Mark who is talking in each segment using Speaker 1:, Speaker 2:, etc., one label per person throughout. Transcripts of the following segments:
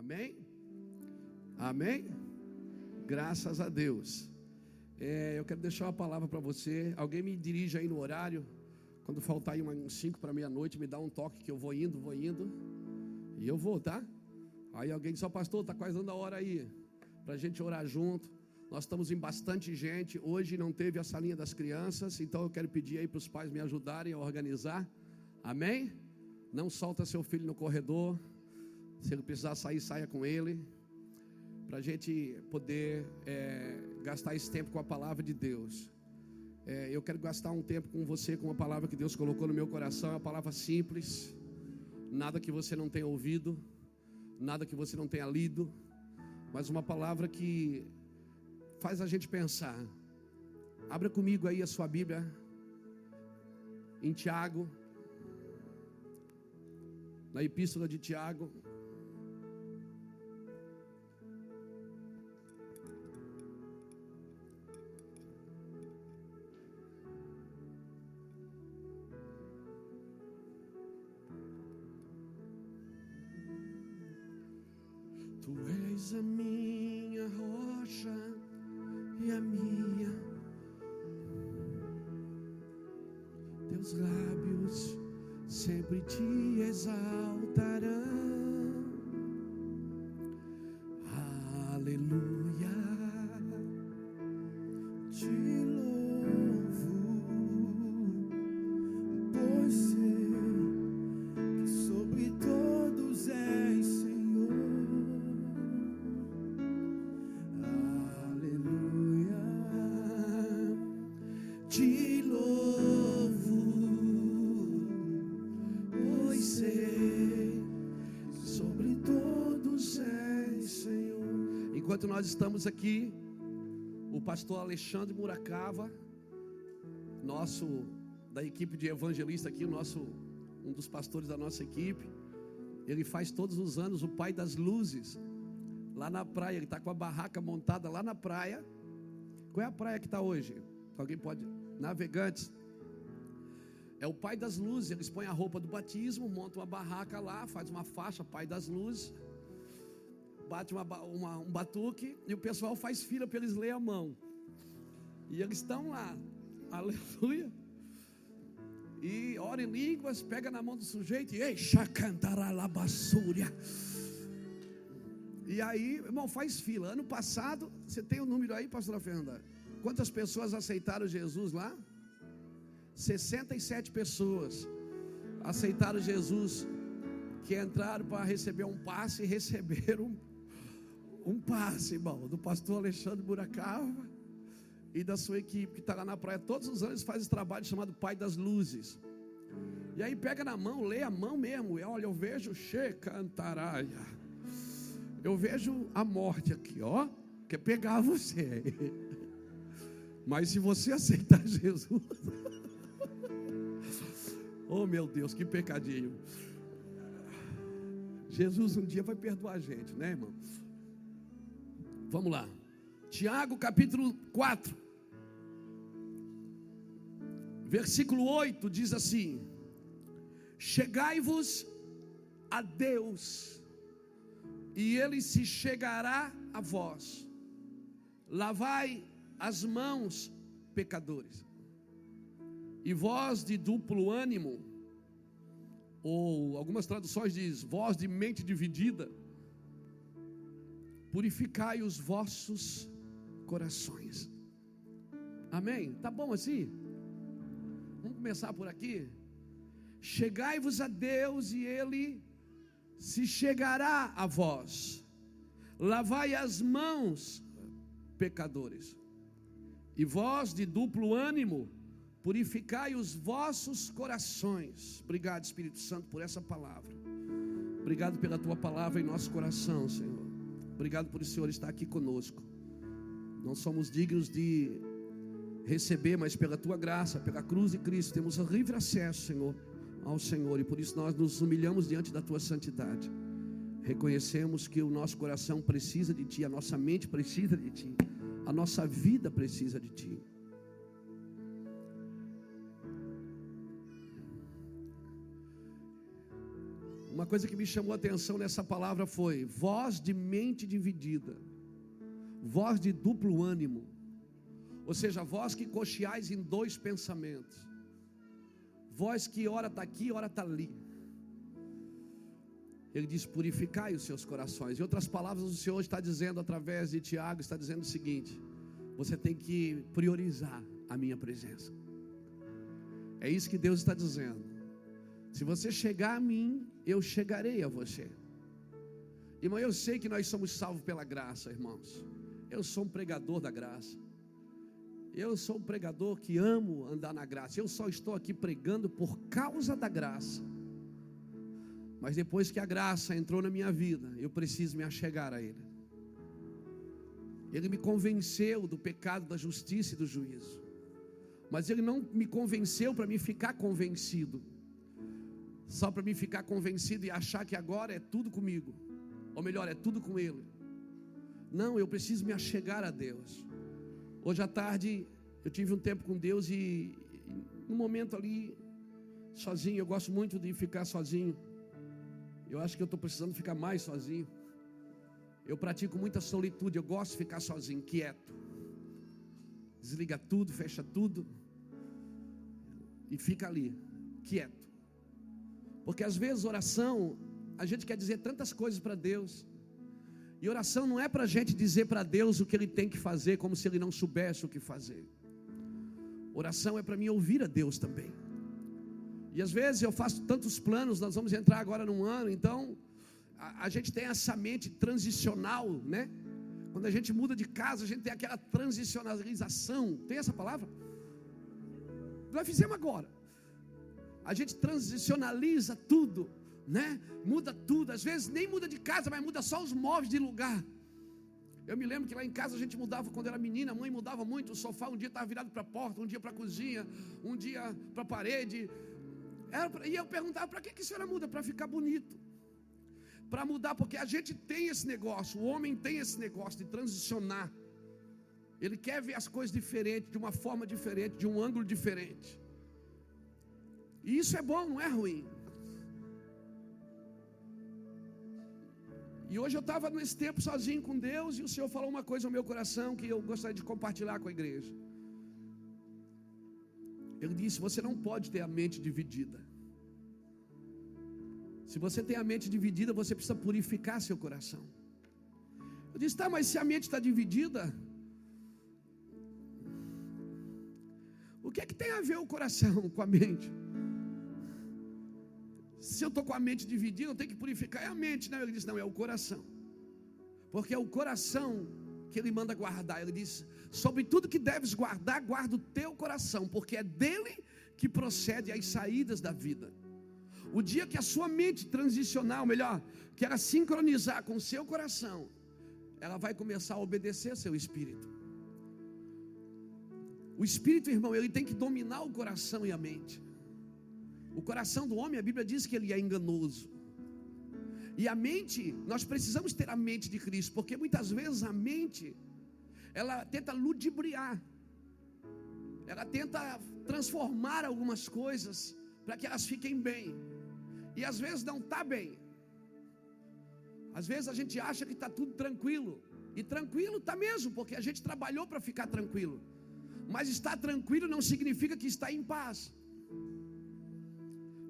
Speaker 1: Amém? Amém? Graças a Deus. É, eu quero deixar uma palavra para você. Alguém me dirige aí no horário. Quando faltar aí uns 5 para meia-noite, me dá um toque que eu vou indo, vou indo. E eu vou, tá? Aí alguém diz, ó oh, pastor, está quase dando a hora aí. Para a gente orar junto. Nós estamos em bastante gente. Hoje não teve a salinha das crianças, então eu quero pedir aí para os pais me ajudarem a organizar. Amém? Não solta seu filho no corredor. Se ele precisar sair, saia com ele. Para a gente poder é, gastar esse tempo com a palavra de Deus. É, eu quero gastar um tempo com você com a palavra que Deus colocou no meu coração. É uma palavra simples. Nada que você não tenha ouvido. Nada que você não tenha lido. Mas uma palavra que faz a gente pensar. Abra comigo aí a sua Bíblia em Tiago, na epístola de Tiago. Enquanto nós estamos aqui, o pastor Alexandre Muracava, nosso da equipe de evangelista aqui, o nosso um dos pastores da nossa equipe, ele faz todos os anos o Pai das Luzes lá na praia. Ele está com a barraca montada lá na praia. Qual é a praia que está hoje? Alguém pode? Navegantes. É o Pai das Luzes. Eles põem a roupa do batismo, montam uma barraca lá, faz uma faixa Pai das Luzes bate uma, uma, um batuque e o pessoal faz fila para eles lerem a mão. E eles estão lá, aleluia. E ora em línguas, pega na mão do sujeito e basúria. E aí, irmão, faz fila. Ano passado, você tem o um número aí, pastora Fernanda? Quantas pessoas aceitaram Jesus lá? 67 pessoas aceitaram Jesus, que entraram para receber um passe e receberam um passe, irmão, do pastor Alexandre Buracava e da sua equipe que está lá na praia. Todos os anos faz esse trabalho chamado Pai das Luzes. E aí pega na mão, lê a mão mesmo. E olha, eu vejo Checantaraia. Eu vejo a morte aqui, ó. Quer pegar você. Mas se você aceitar Jesus. oh meu Deus, que pecadinho. Jesus um dia vai perdoar a gente, né, irmão? Vamos lá. Tiago capítulo 4, versículo 8 diz assim: Chegai-vos a Deus, e Ele se chegará a vós. Lavai as mãos, pecadores. E vós de duplo ânimo, ou algumas traduções diz voz de mente dividida, purificai os vossos corações. Amém? Tá bom assim? Vamos começar por aqui. Chegai-vos a Deus e Ele se chegará a vós. Lavai as mãos, pecadores. E vós de duplo ânimo, purificai os vossos corações. Obrigado, Espírito Santo, por essa palavra. Obrigado pela tua palavra em nosso coração, Senhor. Obrigado por o Senhor estar aqui conosco. Não somos dignos de receber, mas pela tua graça, pela cruz de Cristo, temos livre acesso, Senhor, ao Senhor, e por isso nós nos humilhamos diante da tua santidade. Reconhecemos que o nosso coração precisa de ti, a nossa mente precisa de ti, a nossa vida precisa de ti. Uma coisa que me chamou a atenção nessa palavra foi voz de mente dividida, voz de duplo ânimo, ou seja, voz que cocheais em dois pensamentos, voz que ora está aqui, ora está ali. Ele diz: purificai os seus corações. Em outras palavras, o Senhor está dizendo através de Tiago: está dizendo o seguinte: você tem que priorizar a minha presença. É isso que Deus está dizendo. Se você chegar a mim, eu chegarei a você. Irmão, eu sei que nós somos salvos pela graça, irmãos. Eu sou um pregador da graça. Eu sou um pregador que amo andar na graça. Eu só estou aqui pregando por causa da graça. Mas depois que a graça entrou na minha vida, eu preciso me achegar a Ele. Ele me convenceu do pecado, da justiça e do juízo. Mas Ele não me convenceu para me ficar convencido, só para me ficar convencido e achar que agora é tudo comigo, ou melhor, é tudo com Ele. Não, eu preciso me achegar a Deus. Hoje à tarde eu tive um tempo com Deus e, no momento ali, sozinho, eu gosto muito de ficar sozinho. Eu acho que eu estou precisando ficar mais sozinho. Eu pratico muita solitude, eu gosto de ficar sozinho, quieto. Desliga tudo, fecha tudo e fica ali, quieto. Porque às vezes oração, a gente quer dizer tantas coisas para Deus. E oração não é para a gente dizer para Deus o que Ele tem que fazer, como se Ele não soubesse o que fazer. Oração é para mim ouvir a Deus também. E às vezes eu faço tantos planos, nós vamos entrar agora num ano, então a, a, gente tem essa mente transicional, né? Quando a gente muda de casa, a gente tem aquela transicionalização. Tem essa palavra? Nós fizemos agora. A gente transicionaliza tudo, né? Muda tudo. Às vezes nem muda de casa, mas muda só os móveis de lugar. Eu me lembro que lá em casa a gente mudava quando era menina, a mãe mudava muito. O sofá um dia estava virado para a porta, um dia para a cozinha, um dia para a parede. Pra, e eu perguntava: para que, que a senhora muda? Para ficar bonito. Para mudar, porque a gente tem esse negócio, o homem tem esse negócio de transicionar. Ele quer ver as coisas diferentes, de uma forma diferente, de um ângulo diferente. E isso é bom, não é ruim. E hoje eu estava nesse tempo sozinho com Deus e o Senhor falou uma coisa ao meu coração que eu gostaria de compartilhar com a igreja. Ele disse: Você não pode ter a mente dividida. Se você tem a mente dividida, você precisa purificar seu coração. Eu disse: Tá, mas se a mente está dividida, o que é que tem a ver o coração com a mente? Se eu estou com a mente dividida, eu tenho que purificar é a mente, né? Ele disse: Não, é o coração, porque é o coração que ele manda guardar. Ele diz: Sobre tudo que deves guardar, guarda o teu coração, porque é dele que procede as saídas da vida. O dia que a sua mente transicional, melhor, que ela sincronizar com o seu coração, ela vai começar a obedecer seu espírito. O espírito, irmão, ele tem que dominar o coração e a mente. O coração do homem, a Bíblia diz que ele é enganoso. E a mente, nós precisamos ter a mente de Cristo, porque muitas vezes a mente, ela tenta ludibriar, ela tenta transformar algumas coisas para que elas fiquem bem, e às vezes não está bem. Às vezes a gente acha que está tudo tranquilo, e tranquilo está mesmo, porque a gente trabalhou para ficar tranquilo, mas estar tranquilo não significa que está em paz.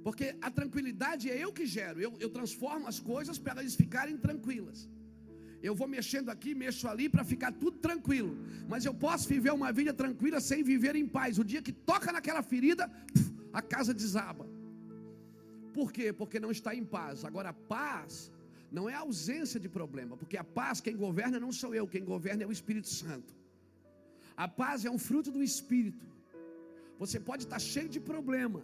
Speaker 1: Porque a tranquilidade é eu que gero, eu, eu transformo as coisas para elas ficarem tranquilas. Eu vou mexendo aqui, mexo ali para ficar tudo tranquilo. Mas eu posso viver uma vida tranquila sem viver em paz. O dia que toca naquela ferida, a casa desaba. Por quê? Porque não está em paz. Agora, a paz não é ausência de problema, porque a paz quem governa não sou eu, quem governa é o Espírito Santo. A paz é um fruto do Espírito. Você pode estar cheio de problema,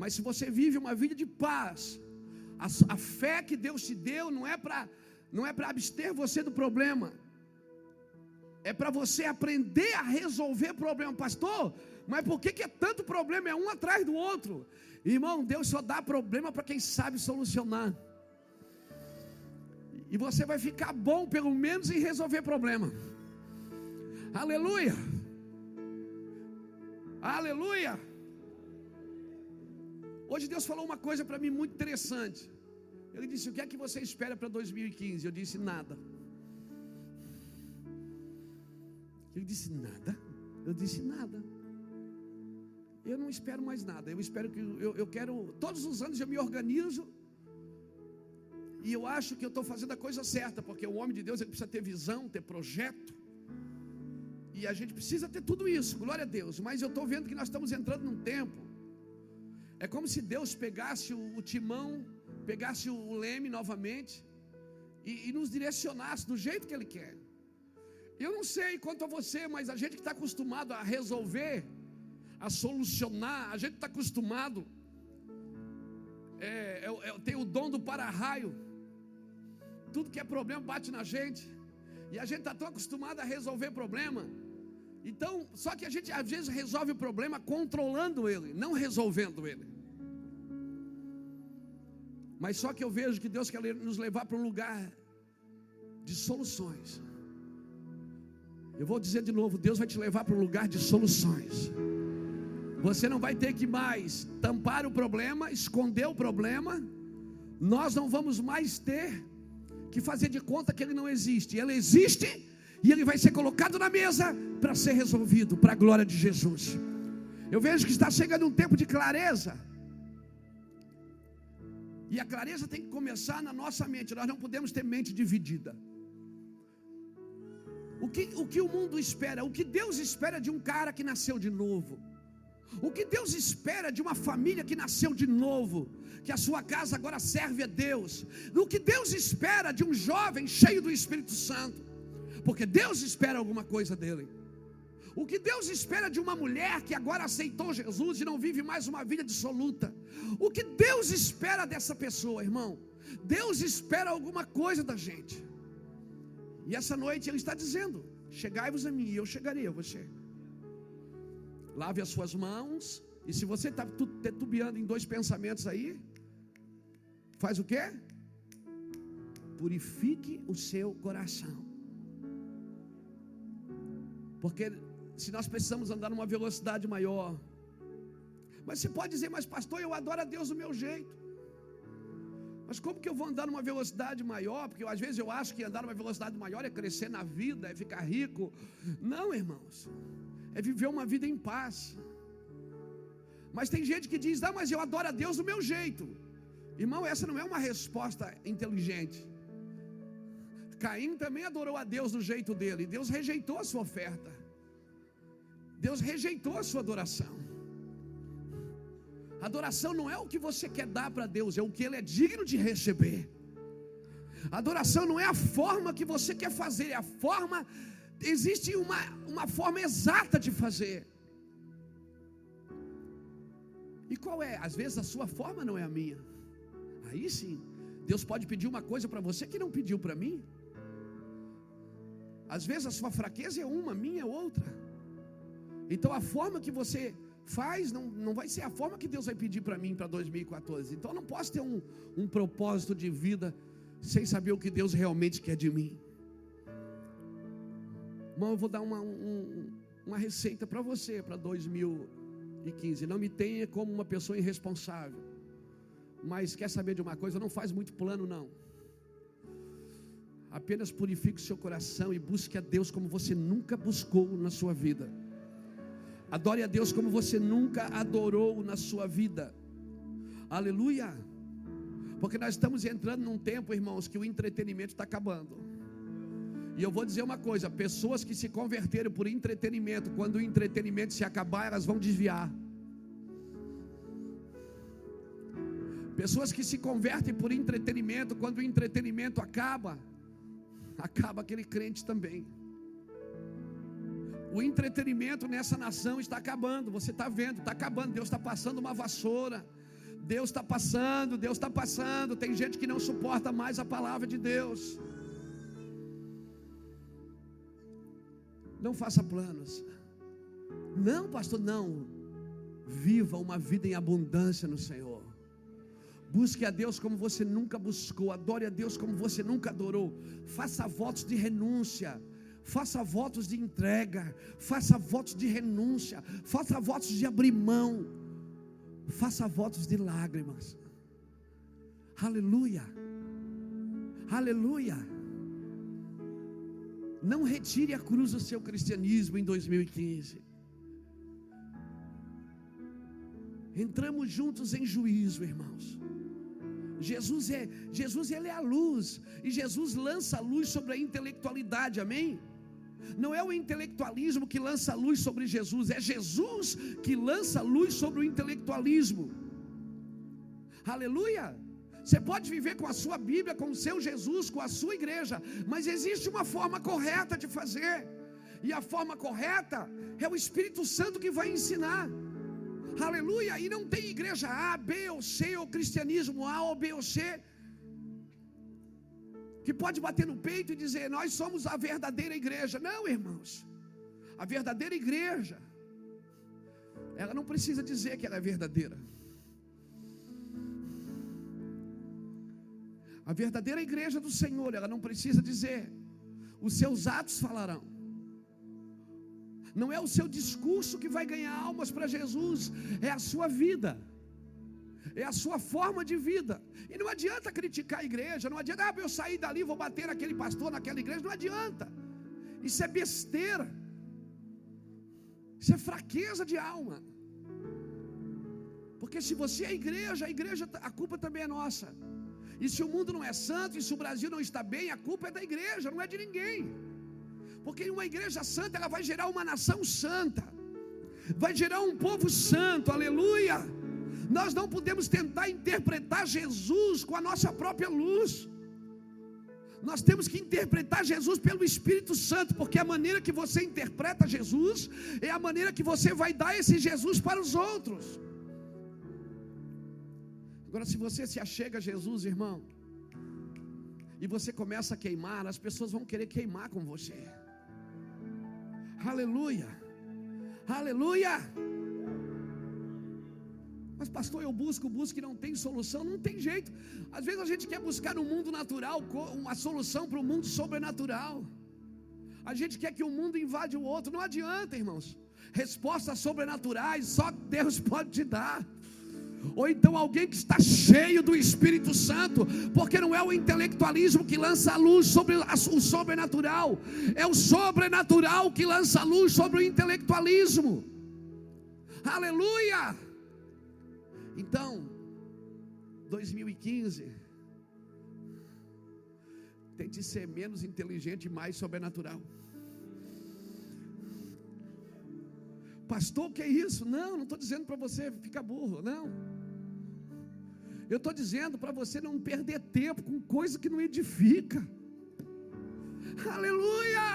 Speaker 1: mas se você vive uma vida de paz, a, a fé que Deus te deu não é para não é para abster você do problema. É para você aprender a resolver problema, pastor. Mas por que, que é tanto problema? É um atrás do outro. Irmão, Deus só dá problema para quem sabe solucionar. E você vai ficar bom, pelo menos, em resolver problema. Aleluia. Aleluia. Hoje Deus falou uma coisa para mim muito interessante. Ele disse: O que é que você espera para 2015? Eu disse: Nada. Ele disse: Nada. Eu disse: Nada. Eu não espero mais nada. Eu espero que. Eu, eu quero. Todos os anos eu me organizo. E eu acho que eu estou fazendo a coisa certa, porque o homem de Deus ele precisa ter visão, ter projeto. E a gente precisa ter tudo isso, glória a Deus. Mas eu estou vendo que nós estamos entrando num tempo. É como se Deus pegasse o, timão, pegasse o, leme novamente e, e nos direcionasse do jeito que Ele quer. Eu não sei quanto a você, mas a gente que está acostumado a resolver, a solucionar, a gente está acostumado, é, é, é, tem o dom do para-raio, tudo que é problema bate na gente, e a gente está tão acostumado a resolver problema, então, só que a gente às vezes resolve o problema controlando ele, não resolvendo ele. Mas só que eu vejo que Deus quer nos levar para um lugar de soluções. Eu vou dizer de novo: Deus vai te levar para um lugar de soluções. Você não vai ter que mais tampar o problema, esconder o problema. Nós não vamos mais ter que fazer de conta que ele não existe. Ele existe e ele vai ser colocado na mesa para ser resolvido, para a glória de Jesus. Eu vejo que está chegando um tempo de clareza. E a clareza tem que começar na nossa mente. Nós não podemos ter mente dividida. O que, o que o mundo espera? O que Deus espera de um cara que nasceu de novo? O que Deus espera de uma família que nasceu de novo? Que a sua casa agora serve a Deus. O que Deus espera de um jovem cheio do Espírito Santo? Porque Deus espera alguma coisa dele. O que Deus espera de uma mulher que agora aceitou Jesus e não vive mais uma vida dissoluta? O que Deus espera dessa pessoa, irmão? Deus espera alguma coisa da gente. E essa noite Ele está dizendo: Chegai-vos a mim, e eu chegarei a você. Lave as suas mãos, e se você está tetubiando em dois pensamentos aí, faz o que? Purifique o seu coração. Porque se nós precisamos andar numa velocidade maior, mas você pode dizer, mas pastor, eu adoro a Deus do meu jeito. Mas como que eu vou andar numa velocidade maior? Porque às vezes eu acho que andar numa velocidade maior é crescer na vida, é ficar rico. Não, irmãos. É viver uma vida em paz. Mas tem gente que diz: "Ah, mas eu adoro a Deus do meu jeito". Irmão, essa não é uma resposta inteligente. Caim também adorou a Deus do jeito dele. Deus rejeitou a sua oferta. Deus rejeitou a sua adoração. Adoração não é o que você quer dar para Deus, é o que Ele é digno de receber. Adoração não é a forma que você quer fazer, é a forma, existe uma, uma forma exata de fazer. E qual é? Às vezes a sua forma não é a minha. Aí sim, Deus pode pedir uma coisa para você que não pediu para mim. Às vezes a sua fraqueza é uma, a minha é outra. Então a forma que você faz, não, não vai ser a forma que Deus vai pedir para mim para 2014. Então eu não posso ter um, um propósito de vida sem saber o que Deus realmente quer de mim. Irmão, eu vou dar uma, um, uma receita para você para 2015. Não me tenha como uma pessoa irresponsável. Mas quer saber de uma coisa? Não faz muito plano, não. Apenas purifique o seu coração e busque a Deus como você nunca buscou na sua vida. Adore a Deus como você nunca adorou na sua vida. Aleluia. Porque nós estamos entrando num tempo, irmãos, que o entretenimento está acabando. E eu vou dizer uma coisa: pessoas que se converteram por entretenimento, quando o entretenimento se acabar, elas vão desviar. Pessoas que se convertem por entretenimento, quando o entretenimento acaba, acaba aquele crente também. O entretenimento nessa nação está acabando. Você está vendo, está acabando. Deus está passando uma vassoura. Deus está passando, Deus está passando. Tem gente que não suporta mais a palavra de Deus. Não faça planos. Não, pastor, não. Viva uma vida em abundância no Senhor. Busque a Deus como você nunca buscou. Adore a Deus como você nunca adorou. Faça votos de renúncia faça votos de entrega, faça votos de renúncia, faça votos de abrir mão, faça votos de lágrimas. Aleluia. Aleluia. Não retire a cruz do seu cristianismo em 2015. Entramos juntos em juízo, irmãos. Jesus é, Jesus ele é a luz, e Jesus lança a luz sobre a intelectualidade, amém? Não é o intelectualismo que lança luz sobre Jesus, é Jesus que lança luz sobre o intelectualismo. Aleluia! Você pode viver com a sua Bíblia, com o seu Jesus, com a sua igreja, mas existe uma forma correta de fazer, e a forma correta é o Espírito Santo que vai ensinar. Aleluia! E não tem igreja A, B ou C, ou cristianismo A ou B ou C que pode bater no peito e dizer: Nós somos a verdadeira igreja. Não, irmãos. A verdadeira igreja, ela não precisa dizer que ela é verdadeira. A verdadeira igreja do Senhor, ela não precisa dizer, os seus atos falarão. Não é o seu discurso que vai ganhar almas para Jesus, é a sua vida é a sua forma de vida. E não adianta criticar a igreja, não adianta, ah, eu sair dali, vou bater naquele pastor, naquela igreja, não adianta. Isso é besteira. Isso é fraqueza de alma. Porque se você é igreja, a igreja, a culpa também é nossa. E se o mundo não é santo, e se o Brasil não está bem, a culpa é da igreja, não é de ninguém. Porque uma igreja santa, ela vai gerar uma nação santa, vai gerar um povo santo, aleluia. Nós não podemos tentar interpretar Jesus com a nossa própria luz. Nós temos que interpretar Jesus pelo Espírito Santo, porque a maneira que você interpreta Jesus é a maneira que você vai dar esse Jesus para os outros. Agora, se você se achega a Jesus, irmão, e você começa a queimar, as pessoas vão querer queimar com você. Aleluia, aleluia. Mas, pastor, eu busco, busco e não tem solução. Não tem jeito. Às vezes a gente quer buscar no mundo natural uma solução para o mundo sobrenatural. A gente quer que o mundo invade o outro. Não adianta, irmãos. Respostas sobrenaturais só Deus pode te dar. Ou então alguém que está cheio do Espírito Santo, porque não é o intelectualismo que lança a luz sobre o sobrenatural, é o sobrenatural que lança a luz sobre o intelectualismo. Aleluia! Então, 2015, tente ser menos inteligente e mais sobrenatural. Pastor, o que é isso? Não, não estou dizendo para você ficar burro, não. Eu estou dizendo para você não perder tempo com coisa que não edifica. Aleluia!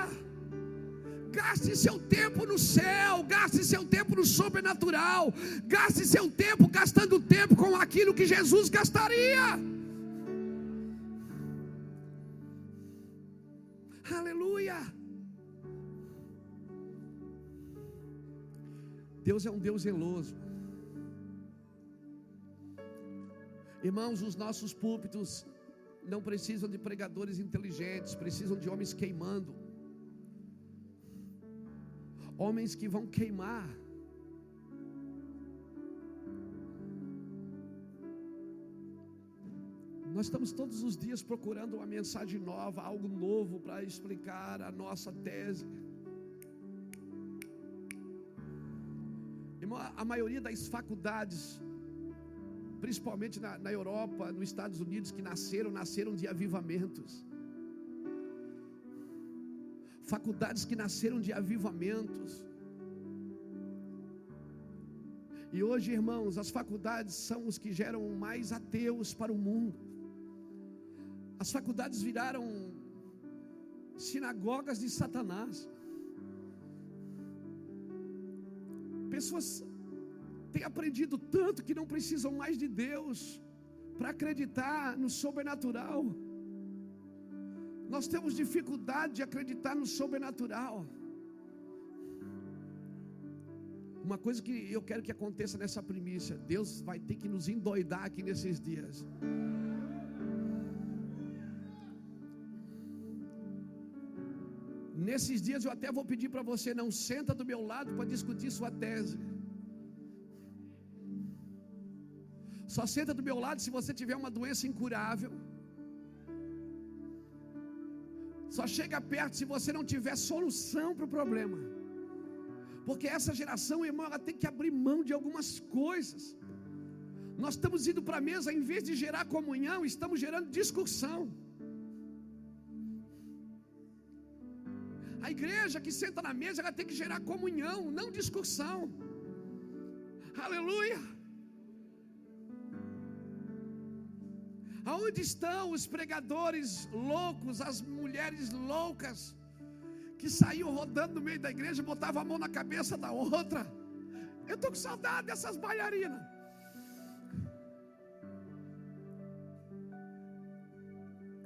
Speaker 1: Gaste seu tempo no céu, gaste seu tempo no sobrenatural, gaste seu tempo gastando tempo com aquilo que Jesus gastaria. Aleluia. Deus é um Deus zeloso. Irmãos, os nossos púlpitos não precisam de pregadores inteligentes, precisam de homens queimando homens que vão queimar. Nós estamos todos os dias procurando uma mensagem nova, algo novo para explicar a nossa tese. Irmão, a maioria das faculdades, principalmente na, na Europa, nos Estados Unidos, que nasceram, nasceram de avivamentos faculdades que nasceram de avivamentos. E hoje, irmãos, as faculdades são os que geram mais ateus para o mundo. As faculdades viraram sinagogas de Satanás. Pessoas têm aprendido tanto que não precisam mais de Deus para acreditar no sobrenatural. Nós temos dificuldade de acreditar no sobrenatural. Uma coisa que eu quero que aconteça nessa primícia: Deus vai ter que nos endoidar aqui nesses dias. Nesses dias eu até vou pedir para você, não senta do meu lado para discutir sua tese. Só senta do meu lado se você tiver uma doença incurável só chega perto se você não tiver solução para o problema. Porque essa geração, irmão, ela tem que abrir mão de algumas coisas. Nós estamos indo para a mesa, em vez de gerar comunhão, estamos gerando discussão. Igreja que senta na mesa, ela tem que gerar comunhão, não discussão. Aleluia. Aonde estão os pregadores loucos, as mulheres loucas, que saíam rodando no meio da igreja botavam a mão na cabeça da outra? Eu estou com saudade dessas bailarinas.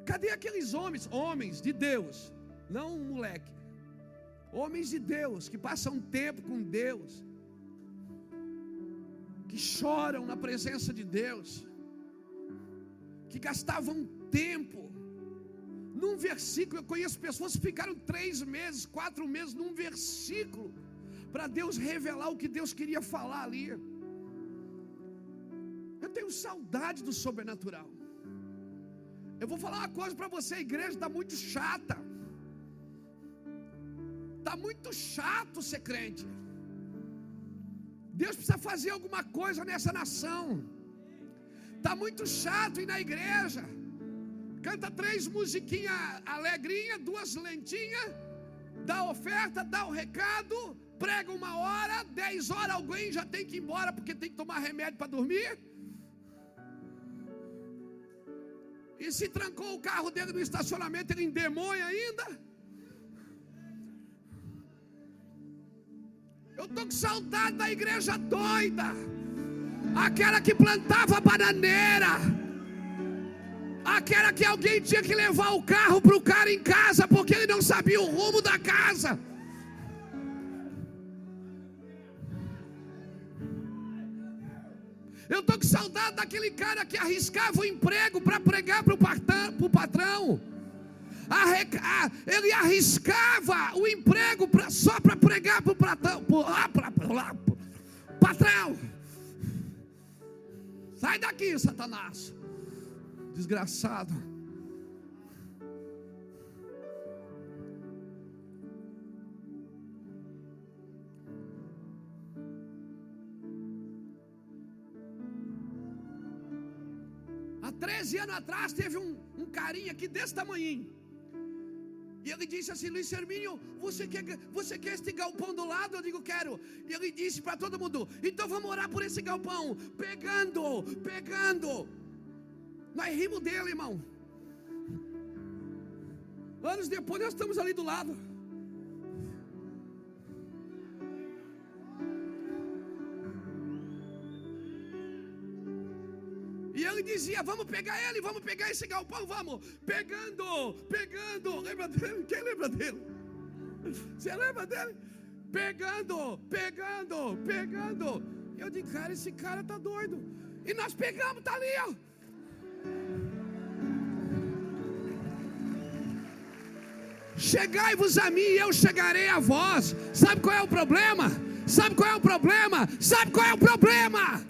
Speaker 1: Cadê aqueles homens, homens de Deus, não um moleque, homens de Deus que passam tempo com Deus, que choram na presença de Deus, que gastavam tempo num versículo. Eu conheço pessoas que ficaram três meses, quatro meses num versículo, para Deus revelar o que Deus queria falar ali. Eu tenho saudade do sobrenatural. Eu vou falar uma coisa para você: a igreja está muito chata. Está muito chato ser crente. Deus precisa fazer alguma coisa nessa nação. Está muito chato ir na igreja. Canta três musiquinhas alegrinha, duas lentinhas, dá oferta, dá o recado, prega uma hora, dez horas alguém já tem que ir embora porque tem que tomar remédio para dormir. E se trancou o carro dele no estacionamento, ele endemônia ainda. Eu estou com saudade da igreja doida. Aquela que plantava bananeira. Aquela que alguém tinha que levar o carro para o cara em casa porque ele não sabia o rumo da casa. Eu estou com saudade daquele cara que arriscava o emprego para pregar para o patrão. Ele arriscava o emprego pra, só para pregar para o patrão. Patrão, sai daqui, Satanás, desgraçado. Há 13 anos atrás teve um, um carinha aqui desse tamanho. E ele disse assim: Luiz Hermínio, você quer, você quer este galpão do lado? Eu digo: quero. E ele disse para todo mundo: então vamos orar por esse galpão. Pegando, pegando. Nós rimos dele, irmão. Anos depois nós estamos ali do lado. Dizia: Vamos pegar ele, vamos pegar esse galpão, vamos. Pegando, pegando. Lembra dele? Quem lembra dele? Você lembra dele? Pegando, pegando, pegando. Eu digo, cara, esse cara tá doido. E nós pegamos, tá ali, ó. Chegai-vos a mim e eu chegarei a vós. Sabe qual é o problema? Sabe qual é o problema? Sabe qual é o problema?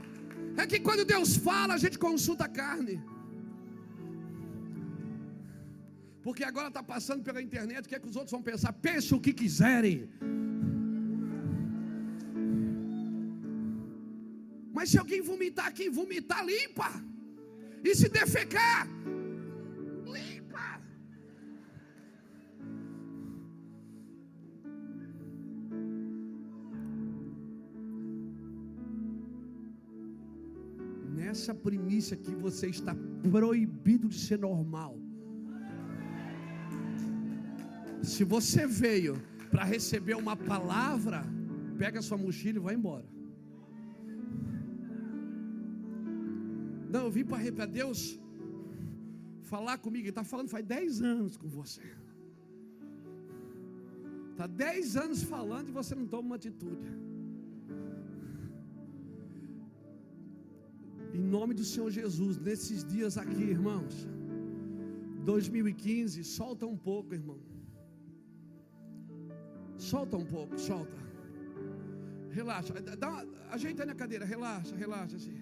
Speaker 1: É que quando Deus fala, a gente consulta a carne. Porque agora está passando pela internet, o que é que os outros vão pensar? Pense o que quiserem. Mas se alguém vomitar aqui, vomitar, limpa. E se defecar, essa primícia que você está proibido de ser normal. Se você veio para receber uma palavra, pega sua mochila e vai embora. Não, eu vim para Deus falar comigo. Ele está falando faz 10 anos com você. Está 10 anos falando e você não toma uma atitude. Em nome do Senhor Jesus, nesses dias aqui, irmãos, 2015, solta um pouco, irmão. Solta um pouco, solta. Relaxa, dá uma, ajeita na cadeira, relaxa, relaxa assim.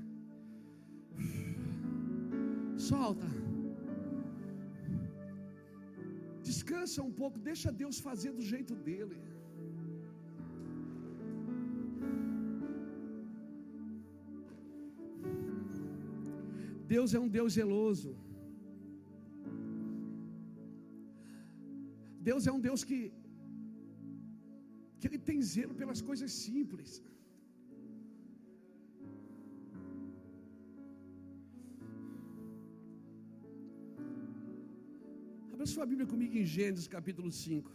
Speaker 1: Solta. descansa um pouco, deixa Deus fazer do jeito dele. Deus é um Deus zeloso. Deus é um Deus que, que Ele tem zelo pelas coisas simples. Abra sua Bíblia comigo em Gênesis capítulo 5.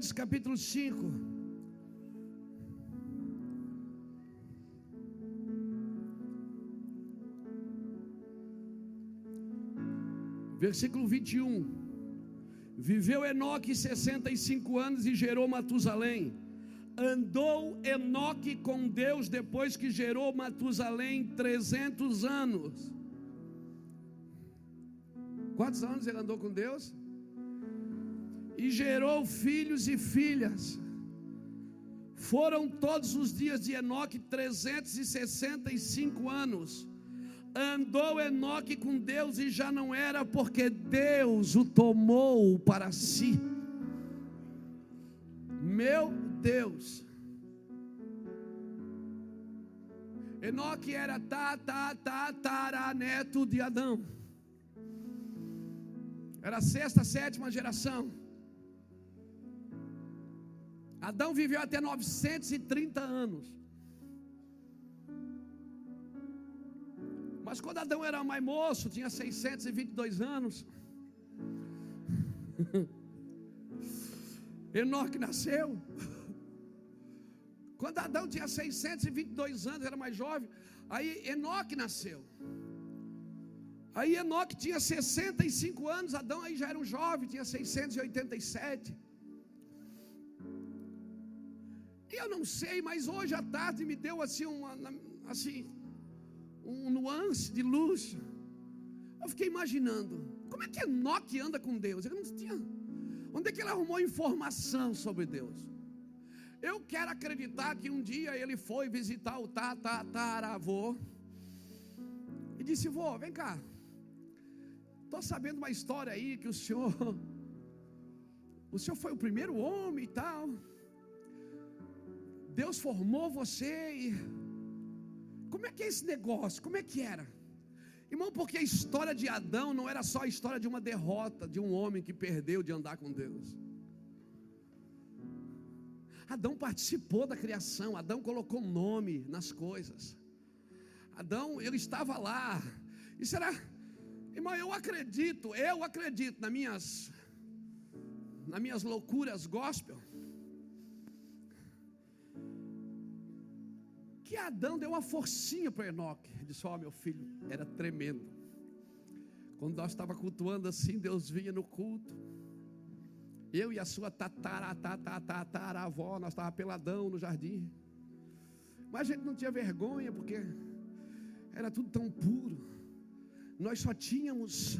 Speaker 1: Gênesis capítulo 5. Versículo 21. Viveu Enoque 65 anos e gerou Matusalém. Andou Enoque com Deus depois que gerou Matusalém 300 anos. Quantos anos ele andou com Deus? E gerou filhos e filhas. Foram todos os dias de Enoque 365 anos. Andou Enoque com Deus e já não era porque Deus o tomou para si. Meu Deus. Enoque era neto de Adão. Era a sexta, sétima geração. Adão viveu até 930 anos. Mas quando Adão era mais moço, tinha 622 anos. Enoque nasceu. Quando Adão tinha 622 anos, era mais jovem. Aí Enoque nasceu. Aí Enoque tinha 65 anos, Adão aí já era um jovem, tinha 687. Eu não sei, mas hoje à tarde me deu assim, uma, assim um nuance de luz. Eu fiquei imaginando, como é que Enoque anda com Deus? Ele não tinha. Onde é que ele arrumou informação sobre Deus? Eu quero acreditar que um dia ele foi visitar o tataravô e disse: Vô, vem cá. Estou sabendo uma história aí que o senhor, o senhor foi o primeiro homem e tal. Deus formou você e como é que é esse negócio? Como é que era? Irmão, porque a história de Adão não era só a história de uma derrota de um homem que perdeu de andar com Deus. Adão participou da criação, Adão colocou nome nas coisas. Adão, ele estava lá. E será, irmão, eu acredito, eu acredito nas minhas nas minhas loucuras gospel que Adão deu uma forcinha para Enoque. Ele disse: Ó, oh, meu filho, era tremendo. Quando nós estávamos cultuando assim, Deus vinha no culto. Eu e a sua tataravó, nós estávamos peladão no jardim. Mas a gente não tinha vergonha, porque era tudo tão puro. Nós só tínhamos,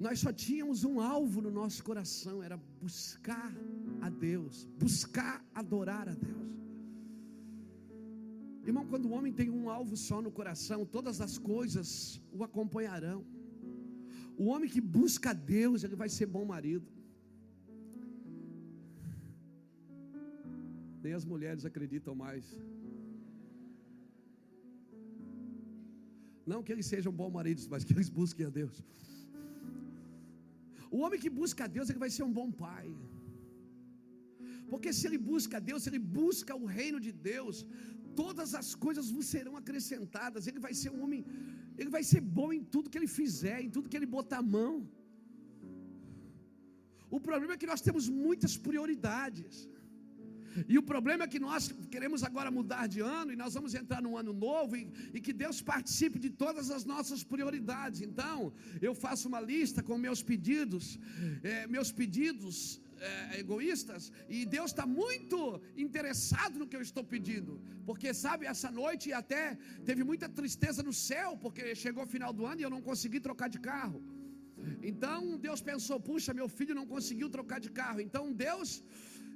Speaker 1: nós só tínhamos um alvo no nosso coração, era buscar a Deus, buscar adorar a Deus. Irmão, quando o homem tem um alvo só no coração, todas as coisas o acompanharão. O homem que busca a Deus, ele vai ser bom marido. Nem as mulheres acreditam mais. Não que eles sejam bons maridos, mas que eles busquem a Deus. O homem que busca a Deus, ele vai ser um bom pai. Porque se ele busca a Deus, se ele busca o reino de Deus, todas as coisas vos serão acrescentadas. Ele vai ser um homem, ele vai ser bom em tudo que ele fizer, em tudo que ele botar a mão. O problema é que nós temos muitas prioridades. E o problema é que nós queremos agora mudar de ano e nós vamos entrar num ano novo e, e, que Deus participe de todas as nossas prioridades. Então, eu faço uma lista com meus pedidos, é, meus pedidos é, egoístas, e Deus está muito interessado no que eu estou pedindo, porque sabe, essa noite até teve muita tristeza no céu, porque chegou o final do ano e eu não consegui trocar de carro. Então Deus pensou: puxa, meu filho não conseguiu trocar de carro. Então Deus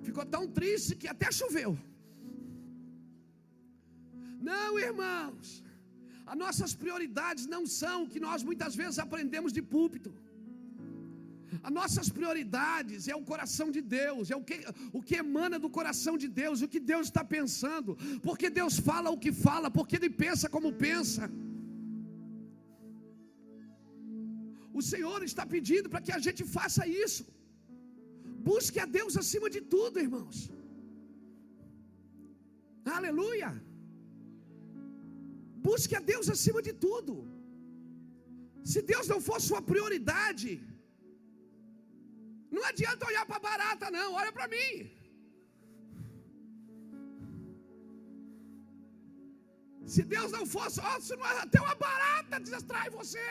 Speaker 1: ficou tão triste que até choveu. Não, irmãos, as nossas prioridades não são o que nós muitas vezes aprendemos de púlpito. As nossas prioridades é o coração de Deus, é o que, o que emana do coração de Deus, o que Deus está pensando, porque Deus fala o que fala, porque Ele pensa como pensa. O Senhor está pedindo para que a gente faça isso. Busque a Deus acima de tudo, irmãos. Aleluia. Busque a Deus acima de tudo. Se Deus não for sua prioridade, não adianta olhar para barata, não, olha para mim. Se Deus não fosse, ó, se não é até uma barata distrai você.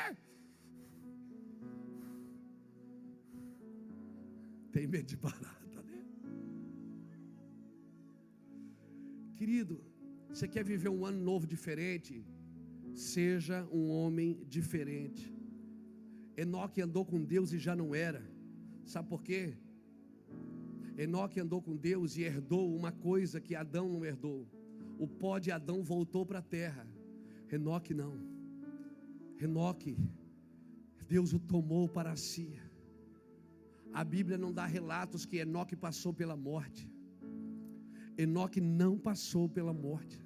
Speaker 1: tem medo de barata, né? Querido, você quer viver um ano novo diferente? Seja um homem diferente. Enoque andou com Deus e já não era. Sabe por quê? Enoque andou com Deus e herdou uma coisa que Adão não herdou. O pó de Adão voltou para a terra. Enoque não. Enoque, Deus o tomou para si. A Bíblia não dá relatos que Enoque passou pela morte. Enoque não passou pela morte.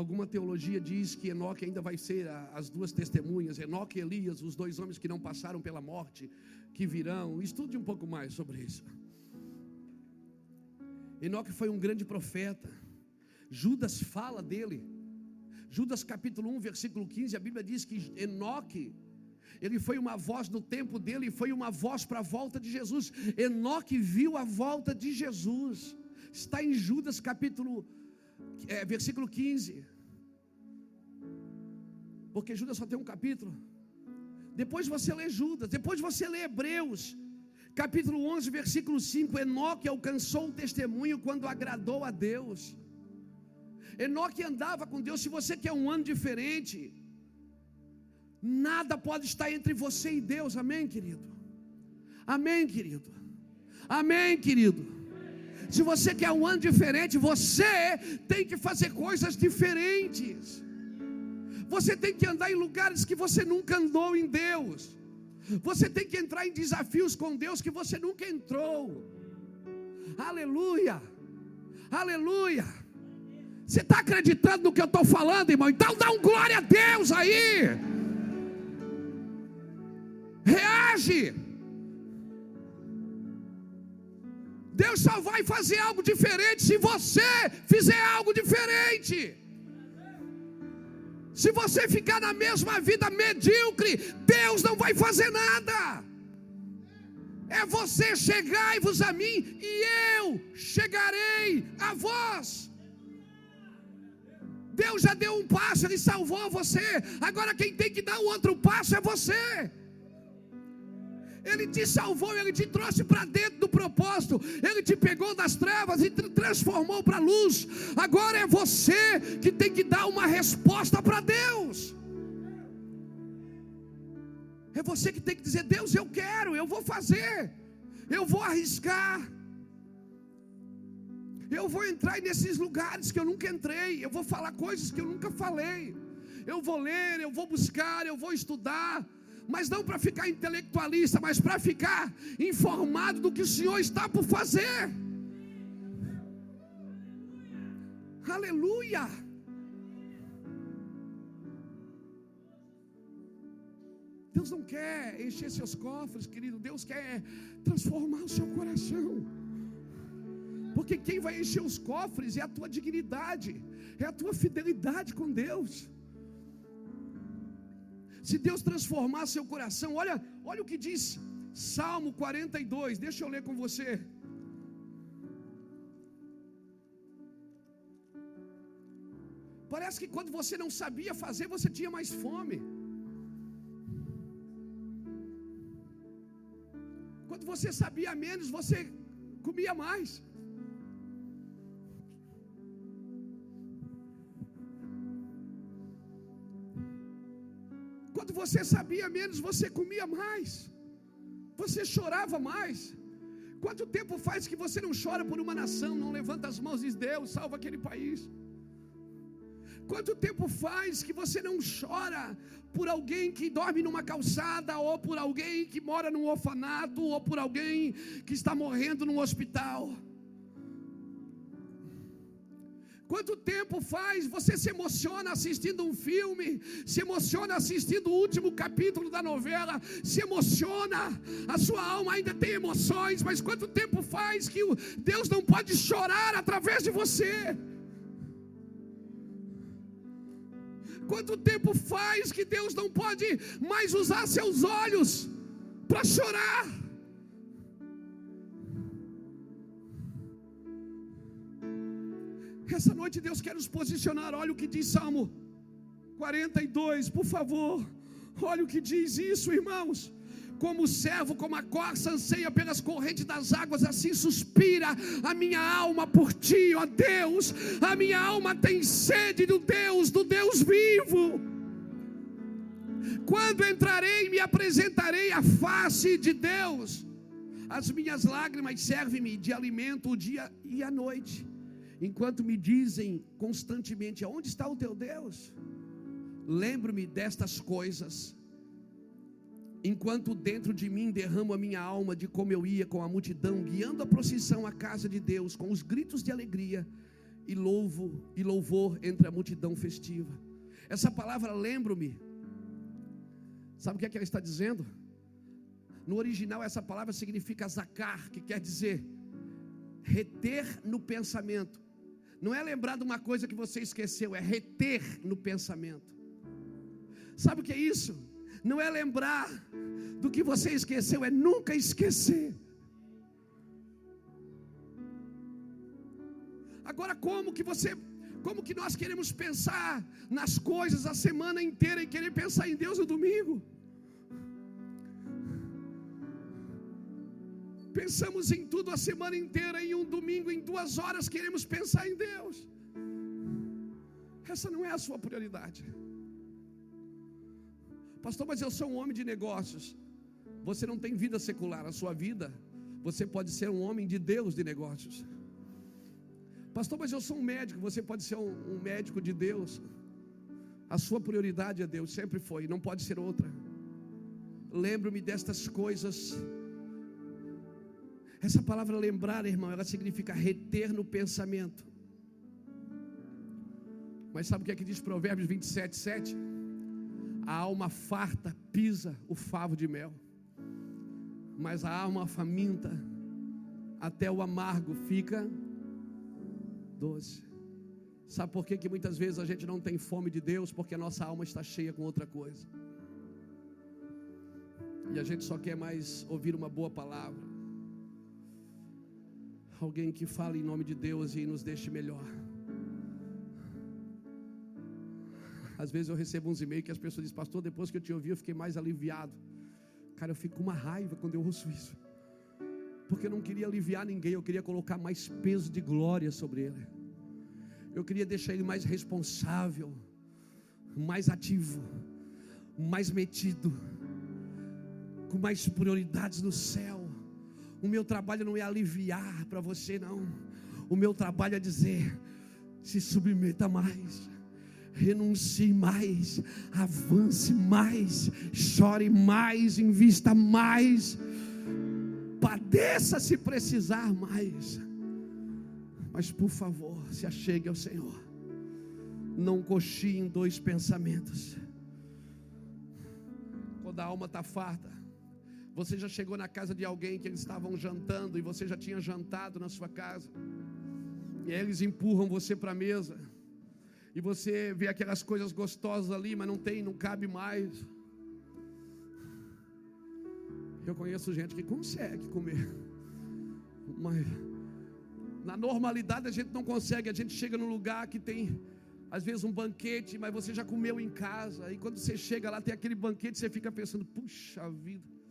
Speaker 1: Alguma teologia diz que Enoque ainda vai ser as duas testemunhas, Enoque e Elias, os dois homens que não passaram pela morte, que virão. Estude um pouco mais sobre isso. Enoque foi um grande profeta. Judas fala dele. Judas capítulo 1, versículo 15, a Bíblia diz que Enoque ele foi uma voz no tempo dele, foi uma voz para a volta de Jesus. Enoque viu a volta de Jesus. Está em Judas capítulo, é, versículo 15. Porque Judas só tem um capítulo. Depois você lê Judas, depois você lê Hebreus, capítulo 11, versículo 5. Enoque alcançou o testemunho quando agradou a Deus. Enoque andava com Deus. Se você quer um ano diferente, Nada pode estar entre você e Deus, amém, querido? Amém, querido? Amém, querido? Se você quer um ano diferente, você tem que fazer coisas diferentes. Você tem que andar em lugares que você nunca andou em Deus. Você tem que entrar em desafios com Deus que você nunca entrou. Aleluia, aleluia. Você está acreditando no que eu estou falando, irmão? Então dá um glória a Deus aí reage. Deus só vai fazer algo diferente se você fizer algo diferente. Se você ficar na mesma vida medíocre, Deus não vai fazer nada. É você chegai-vos a mim e eu chegarei a vós. Deus já deu um passo, Ele salvou você. Agora quem tem que dar o outro passo é você. Ele te salvou, Ele te trouxe para dentro do propósito, Ele te pegou das trevas e te transformou para a luz. Agora é você que tem que dar uma resposta para Deus. É você que tem que dizer: Deus, eu quero, eu vou fazer, eu vou arriscar. Eu vou entrar nesses lugares que eu nunca entrei, eu vou falar coisas que eu nunca falei. Eu vou ler, eu vou buscar, eu vou estudar mas não para ficar intelectualista, mas para ficar informado do que o Senhor está por fazer. Aleluia! Deus não quer encher seus cofres, querido. Deus quer transformar o seu coração. Porque quem vai encher os cofres é a tua dignidade, é a tua fidelidade com Deus. Se Deus transformar seu coração, olha, olha o que diz Salmo 42, deixa eu ler com você. Parece que quando você não sabia fazer, você tinha mais fome. Quando você sabia menos, você comia mais. Quando você sabia menos, você comia mais. Você chorava mais. Quanto tempo faz que você não chora por uma nação, não levanta as mãos e diz: Deus, salva aquele país? Quanto tempo faz que você não chora por alguém que dorme numa calçada, ou por alguém que mora num orfanato, ou por alguém que está morrendo num hospital? Quanto tempo faz você se emociona assistindo um filme, se emociona assistindo o último capítulo da novela, se emociona, a sua alma ainda tem emoções, mas quanto tempo faz que Deus não pode chorar através de você? Quanto tempo faz que Deus não pode mais usar seus olhos para chorar? Essa noite Deus quer nos posicionar. Olha o que diz Salmo 42, por favor. Olha o que diz isso, irmãos. Como o servo, como a corça anseia pelas correntes das águas, assim suspira a minha alma por ti, ó Deus. A minha alma tem sede do Deus, do Deus vivo. Quando entrarei, me apresentarei à face de Deus. As minhas lágrimas servem-me de alimento o dia e a noite enquanto me dizem constantemente: Onde está o teu Deus? Lembro-me destas coisas, enquanto dentro de mim derramo a minha alma de como eu ia com a multidão, guiando a procissão à casa de Deus, com os gritos de alegria e louvo e louvor entre a multidão festiva. Essa palavra lembro-me. Sabe o que é que ela está dizendo? No original, essa palavra significa zacar, que quer dizer reter no pensamento. Não é lembrar de uma coisa que você esqueceu, é reter no pensamento. Sabe o que é isso? Não é lembrar do que você esqueceu, é nunca esquecer. Agora, como que você, como que nós queremos pensar nas coisas a semana inteira e querer pensar em Deus no domingo? Pensamos em tudo a semana inteira, em um domingo, em duas horas, queremos pensar em Deus. Essa não é a sua prioridade. Pastor, mas eu sou um homem de negócios. Você não tem vida secular, a sua vida, você pode ser um homem de Deus de negócios. Pastor, mas eu sou um médico, você pode ser um, um médico de Deus. A sua prioridade é Deus, sempre foi, não pode ser outra. Lembro-me destas coisas essa palavra lembrar, irmão, ela significa reter no pensamento. Mas sabe o que é que diz Provérbios 27, 7? A alma farta pisa o favo de mel, mas a alma faminta, até o amargo fica doce. Sabe por que, que muitas vezes a gente não tem fome de Deus? Porque a nossa alma está cheia com outra coisa. E a gente só quer mais ouvir uma boa palavra alguém que fale em nome de Deus e nos deixe melhor. Às vezes eu recebo uns e-mails que as pessoas dizem, pastor, depois que eu te ouvi, eu fiquei mais aliviado. Cara, eu fico com uma raiva quando eu ouço isso. Porque eu não queria aliviar ninguém, eu queria colocar mais peso de glória sobre ele. Eu queria deixar ele mais responsável, mais ativo, mais metido, com mais prioridades no céu. O meu trabalho não é aliviar para você, não. O meu trabalho é dizer: se submeta mais, renuncie mais, avance mais, chore mais, invista mais, padeça se precisar mais. Mas por favor, se achegue ao Senhor. Não coxie em dois pensamentos. Quando a alma está farta, você já chegou na casa de alguém que eles estavam jantando e você já tinha jantado na sua casa. E aí eles empurram você para a mesa. E você vê aquelas coisas gostosas ali, mas não tem, não cabe mais. Eu conheço gente que consegue comer, mas na normalidade a gente não consegue. A gente chega num lugar que tem, às vezes, um banquete, mas você já comeu em casa. E quando você chega lá, tem aquele banquete, você fica pensando: puxa vida,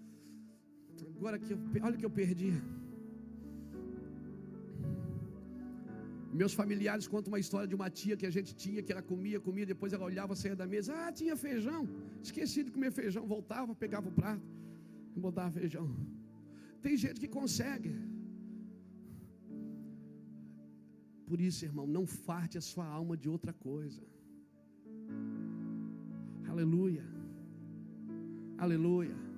Speaker 1: agora que eu, olha que eu perdi. Meus familiares contam uma história de uma tia que a gente tinha, que ela comia, comia, depois ela olhava, saia da mesa, ah, tinha feijão, esqueci de comer feijão, voltava, pegava o prato botava feijão. Tem gente que consegue. Por isso, irmão, não farte a sua alma de outra coisa. Aleluia. Aleluia.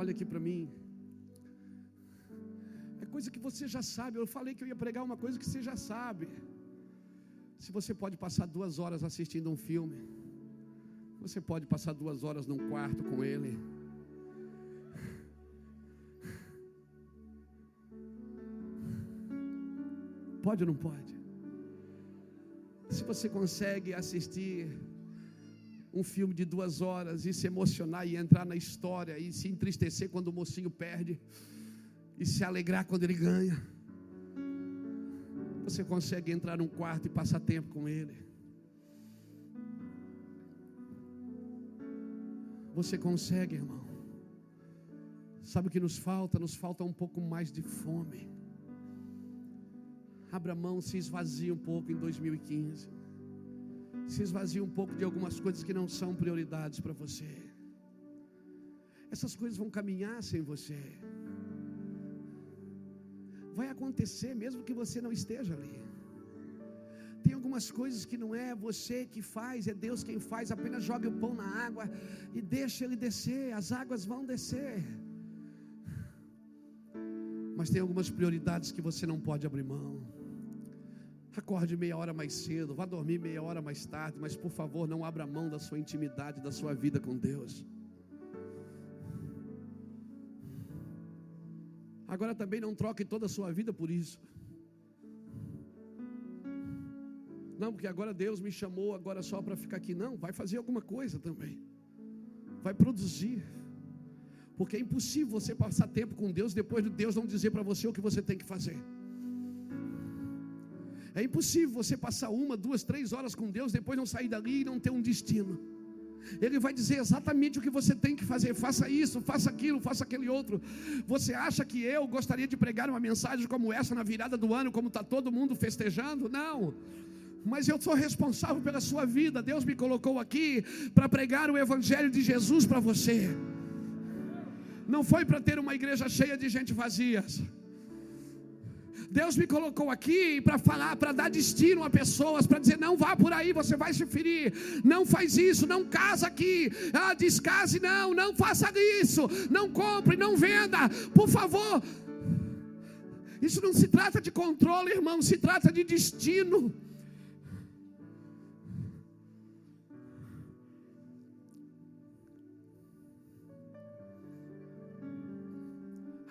Speaker 1: Olha aqui para mim coisa que você já sabe. Eu falei que eu ia pregar uma coisa que você já sabe. Se você pode passar duas horas assistindo um filme, você pode passar duas horas num quarto com ele. Pode ou não pode? Se você consegue assistir um filme de duas horas e se emocionar e entrar na história e se entristecer quando o mocinho perde, e se alegrar quando ele ganha. Você consegue entrar num quarto e passar tempo com ele. Você consegue, irmão. Sabe o que nos falta? Nos falta um pouco mais de fome. Abra mão, se esvazia um pouco em 2015. Se esvazia um pouco de algumas coisas que não são prioridades para você. Essas coisas vão caminhar sem você vai acontecer mesmo que você não esteja ali. Tem algumas coisas que não é você que faz, é Deus quem faz. Apenas jogue o pão na água e deixe ele descer, as águas vão descer. Mas tem algumas prioridades que você não pode abrir mão. Acorde meia hora mais cedo, vá dormir meia hora mais tarde, mas por favor, não abra mão da sua intimidade, da sua vida com Deus. Agora também não troque toda a sua vida por isso. Não, porque agora Deus me chamou agora só para ficar aqui. Não, vai fazer alguma coisa também. Vai produzir. Porque é impossível você passar tempo com Deus depois de Deus não dizer para você o que você tem que fazer. É impossível você passar uma, duas, três horas com Deus, depois não sair dali e não ter um destino. Ele vai dizer exatamente o que você tem que fazer. Faça isso, faça aquilo, faça aquele outro. Você acha que eu gostaria de pregar uma mensagem como essa na virada do ano, como está todo mundo festejando? Não. Mas eu sou responsável pela sua vida. Deus me colocou aqui para pregar o Evangelho de Jesus para você. Não foi para ter uma igreja cheia de gente vazia. Deus me colocou aqui para falar, para dar destino a pessoas, para dizer: não vá por aí, você vai se ferir, não faz isso, não casa aqui, ah, descase, não, não faça isso, não compre, não venda, por favor. Isso não se trata de controle, irmão, se trata de destino.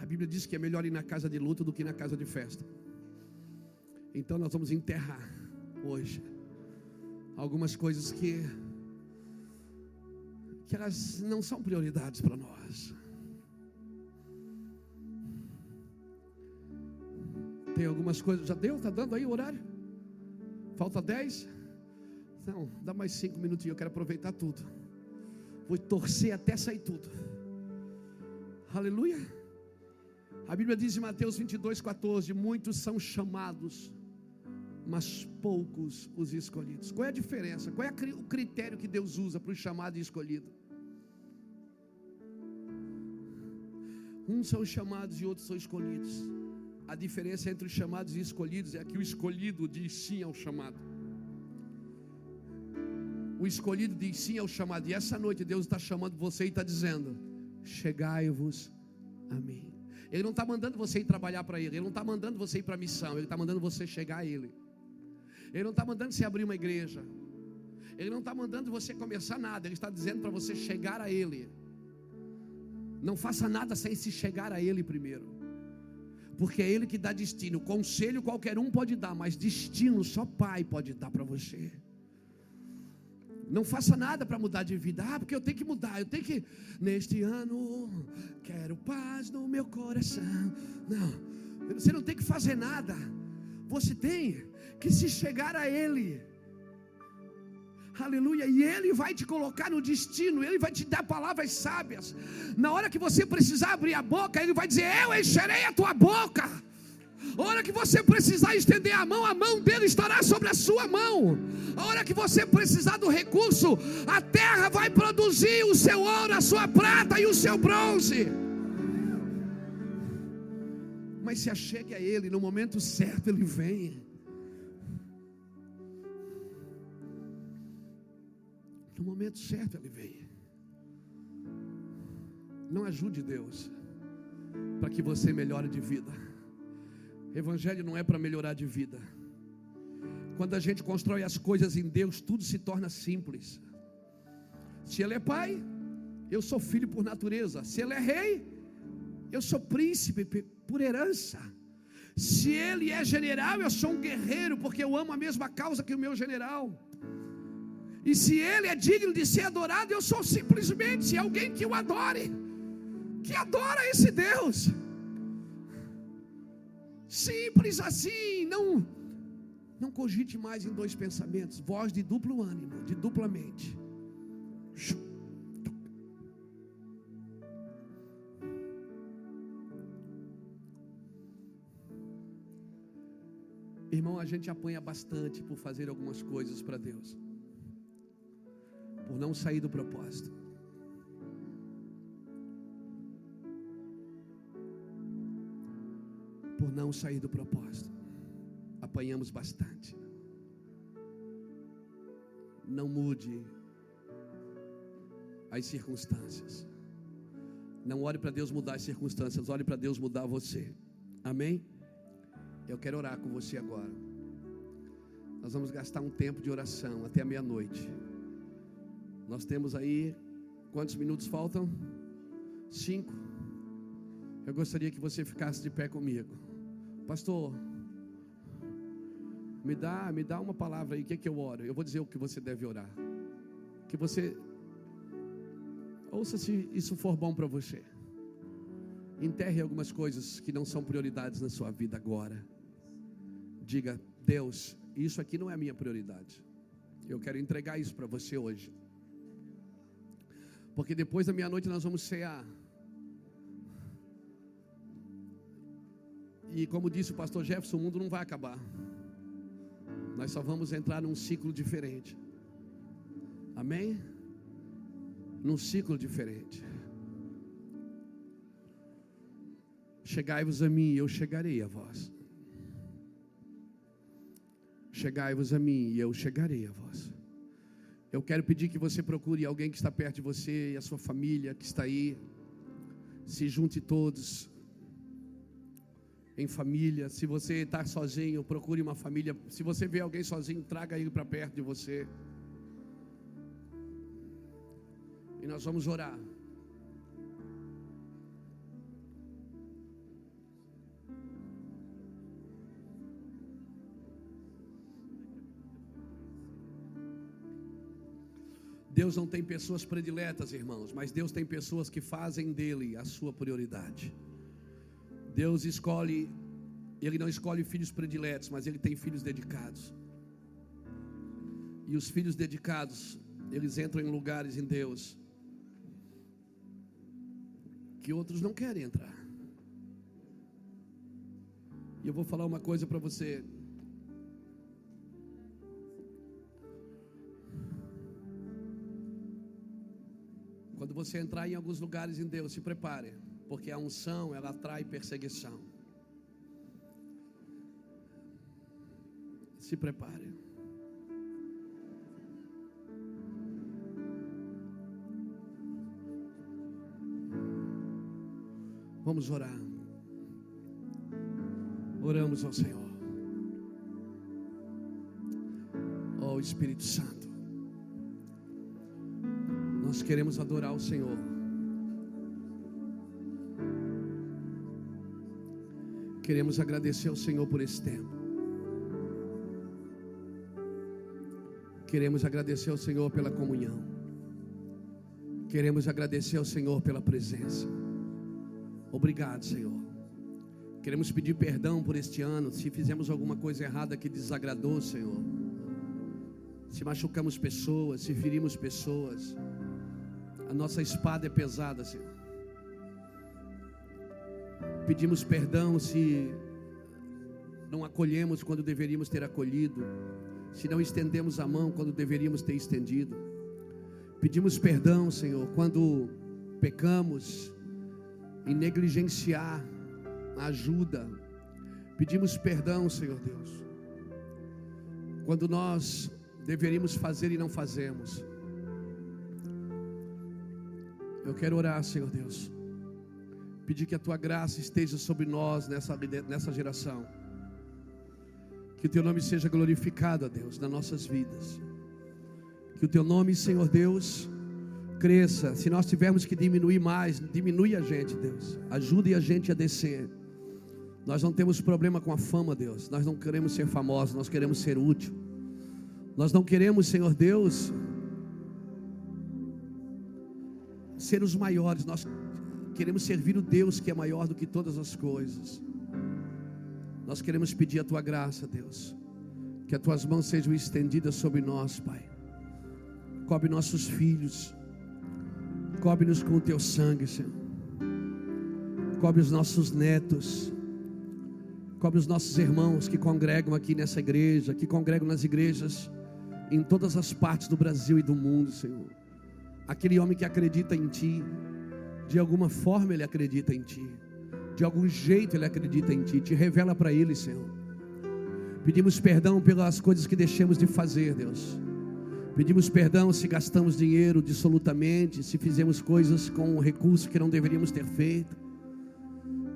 Speaker 1: Bíblia diz que é melhor ir na casa de luto do que na casa de festa. Então nós vamos enterrar hoje algumas coisas que que elas não são prioridades para nós. Tem algumas coisas, já deu? Está dando aí o horário? Falta dez? Não, dá mais cinco minutinhos, eu quero aproveitar tudo. Vou torcer até sair tudo. Aleluia. A Bíblia diz em Mateus 22, 14: Muitos são chamados, mas poucos os escolhidos. Qual é a diferença? Qual é o critério que Deus usa para o chamado e escolhido? Uns são chamados e outros são escolhidos. A diferença entre os chamados e escolhidos é que o escolhido diz sim ao chamado. O escolhido diz sim ao chamado. E essa noite Deus está chamando você e está dizendo: Chegai-vos a mim. Ele não está mandando você ir trabalhar para Ele, Ele não está mandando você ir para a missão, Ele está mandando você chegar a Ele. Ele não está mandando você abrir uma igreja, Ele não está mandando você começar nada, Ele está dizendo para você chegar a Ele. Não faça nada sem se chegar a Ele primeiro, porque é Ele que dá destino. Conselho qualquer um pode dar, mas destino só Pai pode dar para você. Não faça nada para mudar de vida. Ah, porque eu tenho que mudar. Eu tenho que. Neste ano, quero paz no meu coração. Não. Você não tem que fazer nada. Você tem que se chegar a Ele. Aleluia. E Ele vai te colocar no destino. Ele vai te dar palavras sábias. Na hora que você precisar abrir a boca, Ele vai dizer: Eu encherei a tua boca. A hora que você precisar estender a mão, a mão dele estará sobre a sua mão. A hora que você precisar do recurso, a terra vai produzir o seu ouro, a sua prata e o seu bronze. Mas se achegue a Ele, no momento certo Ele vem. No momento certo Ele vem. Não ajude Deus para que você melhore de vida. Evangelho não é para melhorar de vida. Quando a gente constrói as coisas em Deus, tudo se torna simples. Se Ele é pai, eu sou filho por natureza. Se Ele é rei, eu sou príncipe por herança. Se Ele é general, eu sou um guerreiro, porque eu amo a mesma causa que o meu general. E se Ele é digno de ser adorado, eu sou simplesmente alguém que o adore, que adora esse Deus. Simples assim, não não cogite mais em dois pensamentos, voz de duplo ânimo, de dupla mente. Irmão, a gente apanha bastante por fazer algumas coisas para Deus, por não sair do propósito. Por não sair do propósito. Apanhamos bastante. Não mude as circunstâncias. Não ore para Deus mudar as circunstâncias, ore para Deus mudar você. Amém? Eu quero orar com você agora. Nós vamos gastar um tempo de oração até a meia-noite. Nós temos aí, quantos minutos faltam? Cinco. Eu gostaria que você ficasse de pé comigo. Pastor, me dá, me dá uma palavra aí, o que, é que eu oro? Eu vou dizer o que você deve orar. Que você ouça se isso for bom para você. Enterre algumas coisas que não são prioridades na sua vida agora. Diga, Deus, isso aqui não é a minha prioridade. Eu quero entregar isso para você hoje. Porque depois da meia-noite nós vamos cear. E como disse o pastor Jefferson, o mundo não vai acabar. Nós só vamos entrar num ciclo diferente. Amém? Num ciclo diferente. Chegai-vos a mim e eu chegarei a vós. Chegai-vos a mim e eu chegarei a vós. Eu quero pedir que você procure alguém que está perto de você e a sua família que está aí. Se junte todos em família. Se você está sozinho, procure uma família. Se você vê alguém sozinho, traga ele para perto de você. E nós vamos orar. Deus não tem pessoas prediletas, irmãos, mas Deus tem pessoas que fazem dele a sua prioridade. Deus escolhe, Ele não escolhe filhos prediletos, mas Ele tem filhos dedicados. E os filhos dedicados, eles entram em lugares em Deus que outros não querem entrar. E eu vou falar uma coisa para você. Quando você entrar em alguns lugares em Deus, se prepare porque a unção ela atrai perseguição. Se prepare. Vamos orar. Oramos ao Senhor. Oh Espírito Santo. Nós queremos adorar o Senhor. Queremos agradecer ao Senhor por esse tempo. Queremos agradecer ao Senhor pela comunhão. Queremos agradecer ao Senhor pela presença. Obrigado, Senhor. Queremos pedir perdão por este ano, se fizemos alguma coisa errada que desagradou, Senhor. Se machucamos pessoas, se ferimos pessoas. A nossa espada é pesada, Senhor. Pedimos perdão se não acolhemos quando deveríamos ter acolhido, se não estendemos a mão quando deveríamos ter estendido. Pedimos perdão, Senhor, quando pecamos em negligenciar a ajuda. Pedimos perdão, Senhor Deus, quando nós deveríamos fazer e não fazemos. Eu quero orar, Senhor Deus, pedir que a tua graça esteja sobre nós nessa, nessa geração. Que o teu nome seja glorificado, a Deus, nas nossas vidas. Que o teu nome, Senhor Deus, cresça. Se nós tivermos que diminuir mais, diminui a gente, Deus. Ajude a gente a descer. Nós não temos problema com a fama, Deus. Nós não queremos ser famosos, nós queremos ser útil. Nós não queremos, Senhor Deus, ser os maiores. Nós queremos servir o Deus que é maior do que todas as coisas. Nós queremos pedir a tua graça, Deus. Que as tuas mãos sejam estendidas sobre nós, Pai. Cobre nossos filhos. Cobre-nos com o teu sangue, Senhor. Cobre os nossos netos. Cobre os nossos irmãos que congregam aqui nessa igreja, que congregam nas igrejas em todas as partes do Brasil e do mundo, Senhor. Aquele homem que acredita em Ti, de alguma forma ele acredita em Ti de algum jeito ele acredita em Ti, te revela para ele, Senhor. Pedimos perdão pelas coisas que deixamos de fazer, Deus. Pedimos perdão se gastamos dinheiro dissolutamente, se fizemos coisas com recursos que não deveríamos ter feito.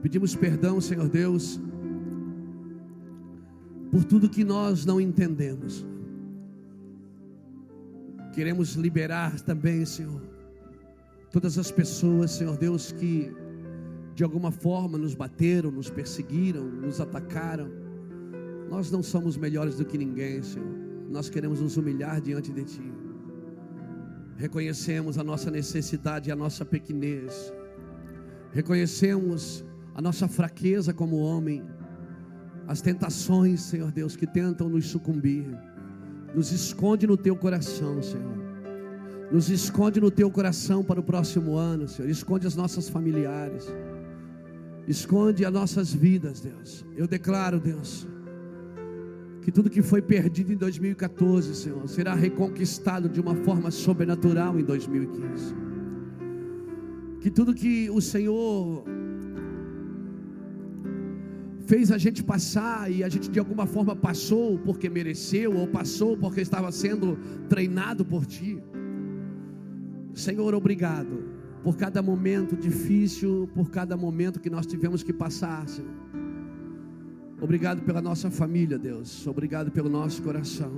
Speaker 1: Pedimos perdão, Senhor Deus, por tudo que nós não entendemos. Queremos liberar também, Senhor, todas as pessoas, Senhor Deus, que de alguma forma nos bateram, nos perseguiram, nos atacaram. Nós não somos melhores do que ninguém, Senhor. Nós queremos nos humilhar diante de Ti. Reconhecemos a nossa necessidade a nossa pequenez. Reconhecemos a nossa fraqueza como homem. As tentações, Senhor Deus, que tentam nos sucumbir. Nos esconde no Teu coração, Senhor. Nos esconde no Teu coração para o próximo ano, Senhor. Esconde as nossas familiares. Esconde as nossas vidas, Deus. Eu declaro, Deus, que tudo que foi perdido em 2014, Senhor, será reconquistado de uma forma sobrenatural em 2015. Que tudo que o Senhor fez a gente passar e a gente de alguma forma passou porque mereceu ou passou porque estava sendo treinado por Ti. Senhor, obrigado por cada momento difícil, por cada momento que nós tivemos que passar, Senhor. Obrigado pela nossa família, Deus. Obrigado pelo nosso coração.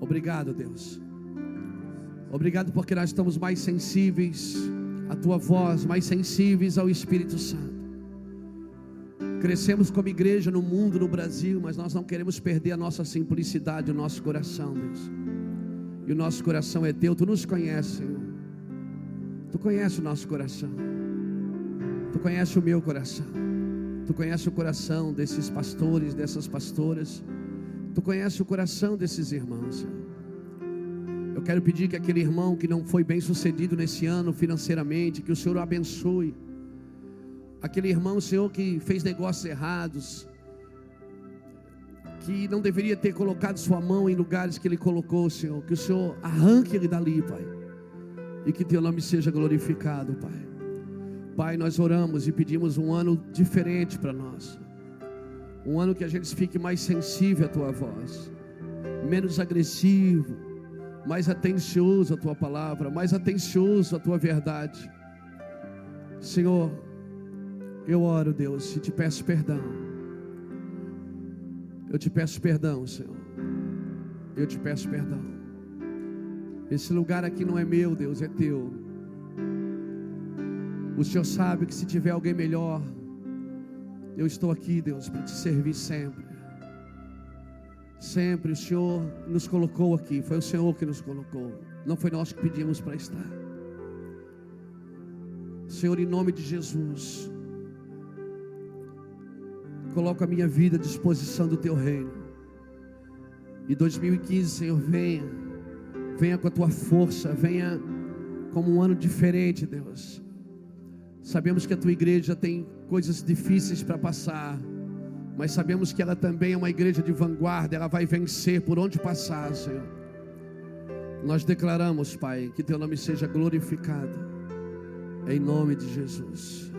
Speaker 1: Obrigado, Deus. Obrigado porque nós estamos mais sensíveis à tua voz, mais sensíveis ao Espírito Santo. Crescemos como igreja no mundo, no Brasil, mas nós não queremos perder a nossa simplicidade, o nosso coração, Deus. E o nosso coração é teu, tu nos conheces, Senhor. Tu conhece o nosso coração. Tu conhece o meu coração. Tu conhece o coração desses pastores, dessas pastoras. Tu conhece o coração desses irmãos. Senhor. Eu quero pedir que aquele irmão que não foi bem sucedido nesse ano financeiramente, que o Senhor o abençoe. Aquele irmão, Senhor, que fez negócios errados, que não deveria ter colocado sua mão em lugares que ele colocou, Senhor, que o Senhor arranque ele dali, Pai e que teu nome seja glorificado, Pai. Pai, nós oramos e pedimos um ano diferente para nós. Um ano que a gente fique mais sensível à tua voz, menos agressivo, mais atencioso à tua palavra, mais atencioso à tua verdade. Senhor, eu oro, Deus, e te peço perdão. Eu te peço perdão, Senhor. Eu te peço perdão. Esse lugar aqui não é meu, Deus, é teu. O Senhor sabe que se tiver alguém melhor, eu estou aqui, Deus, para te servir sempre. Sempre o Senhor nos colocou aqui, foi o Senhor que nos colocou, não foi nós que pedimos para estar. Senhor, em nome de Jesus, coloco a minha vida à disposição do teu reino. E 2015, Senhor, venha, venha com a tua força, venha como um ano diferente, Deus. Sabemos que a tua igreja tem coisas difíceis para passar, mas sabemos que ela também é uma igreja de vanguarda, ela vai vencer por onde passar, Senhor. Nós declaramos, Pai, que teu nome seja glorificado, em nome de Jesus,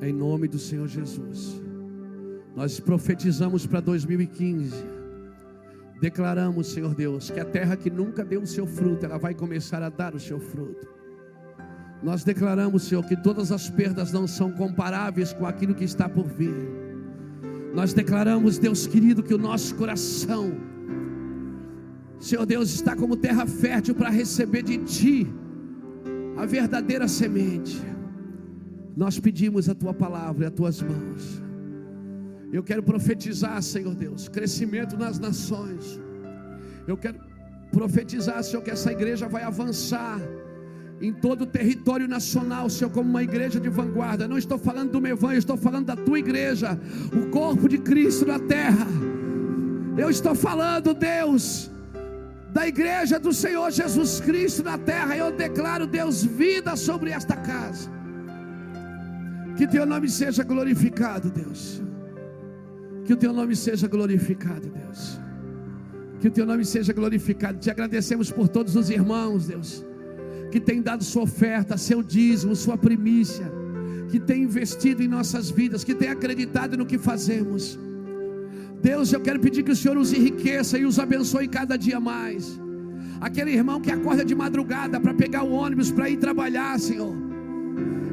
Speaker 1: em nome do Senhor Jesus. Nós profetizamos para 2015, declaramos, Senhor Deus, que a terra que nunca deu o seu fruto, ela vai começar a dar o seu fruto. Nós declaramos, Senhor, que todas as perdas não são comparáveis com aquilo que está por vir. Nós declaramos, Deus querido, que o nosso coração, Senhor Deus, está como terra fértil para receber de Ti a verdadeira semente. Nós pedimos a Tua palavra e as Tuas mãos. Eu quero profetizar, Senhor Deus, crescimento nas nações. Eu quero profetizar, Senhor, que essa igreja vai avançar em todo o território nacional, Senhor, como uma igreja de vanguarda. Não estou falando do meu evangelho, estou falando da tua igreja, o corpo de Cristo na terra. Eu estou falando, Deus, da igreja do Senhor Jesus Cristo na terra. Eu declaro, Deus, vida sobre esta casa. Que teu nome seja glorificado, Deus. Que o teu nome seja glorificado, Deus. Que o teu nome seja glorificado. Te agradecemos por todos os irmãos, Deus que tem dado sua oferta, seu dízimo, sua primícia, que tem investido em nossas vidas, que tem acreditado no que fazemos. Deus, eu quero pedir que o Senhor os enriqueça e os abençoe cada dia mais. Aquele irmão que acorda de madrugada para pegar o ônibus para ir trabalhar, Senhor.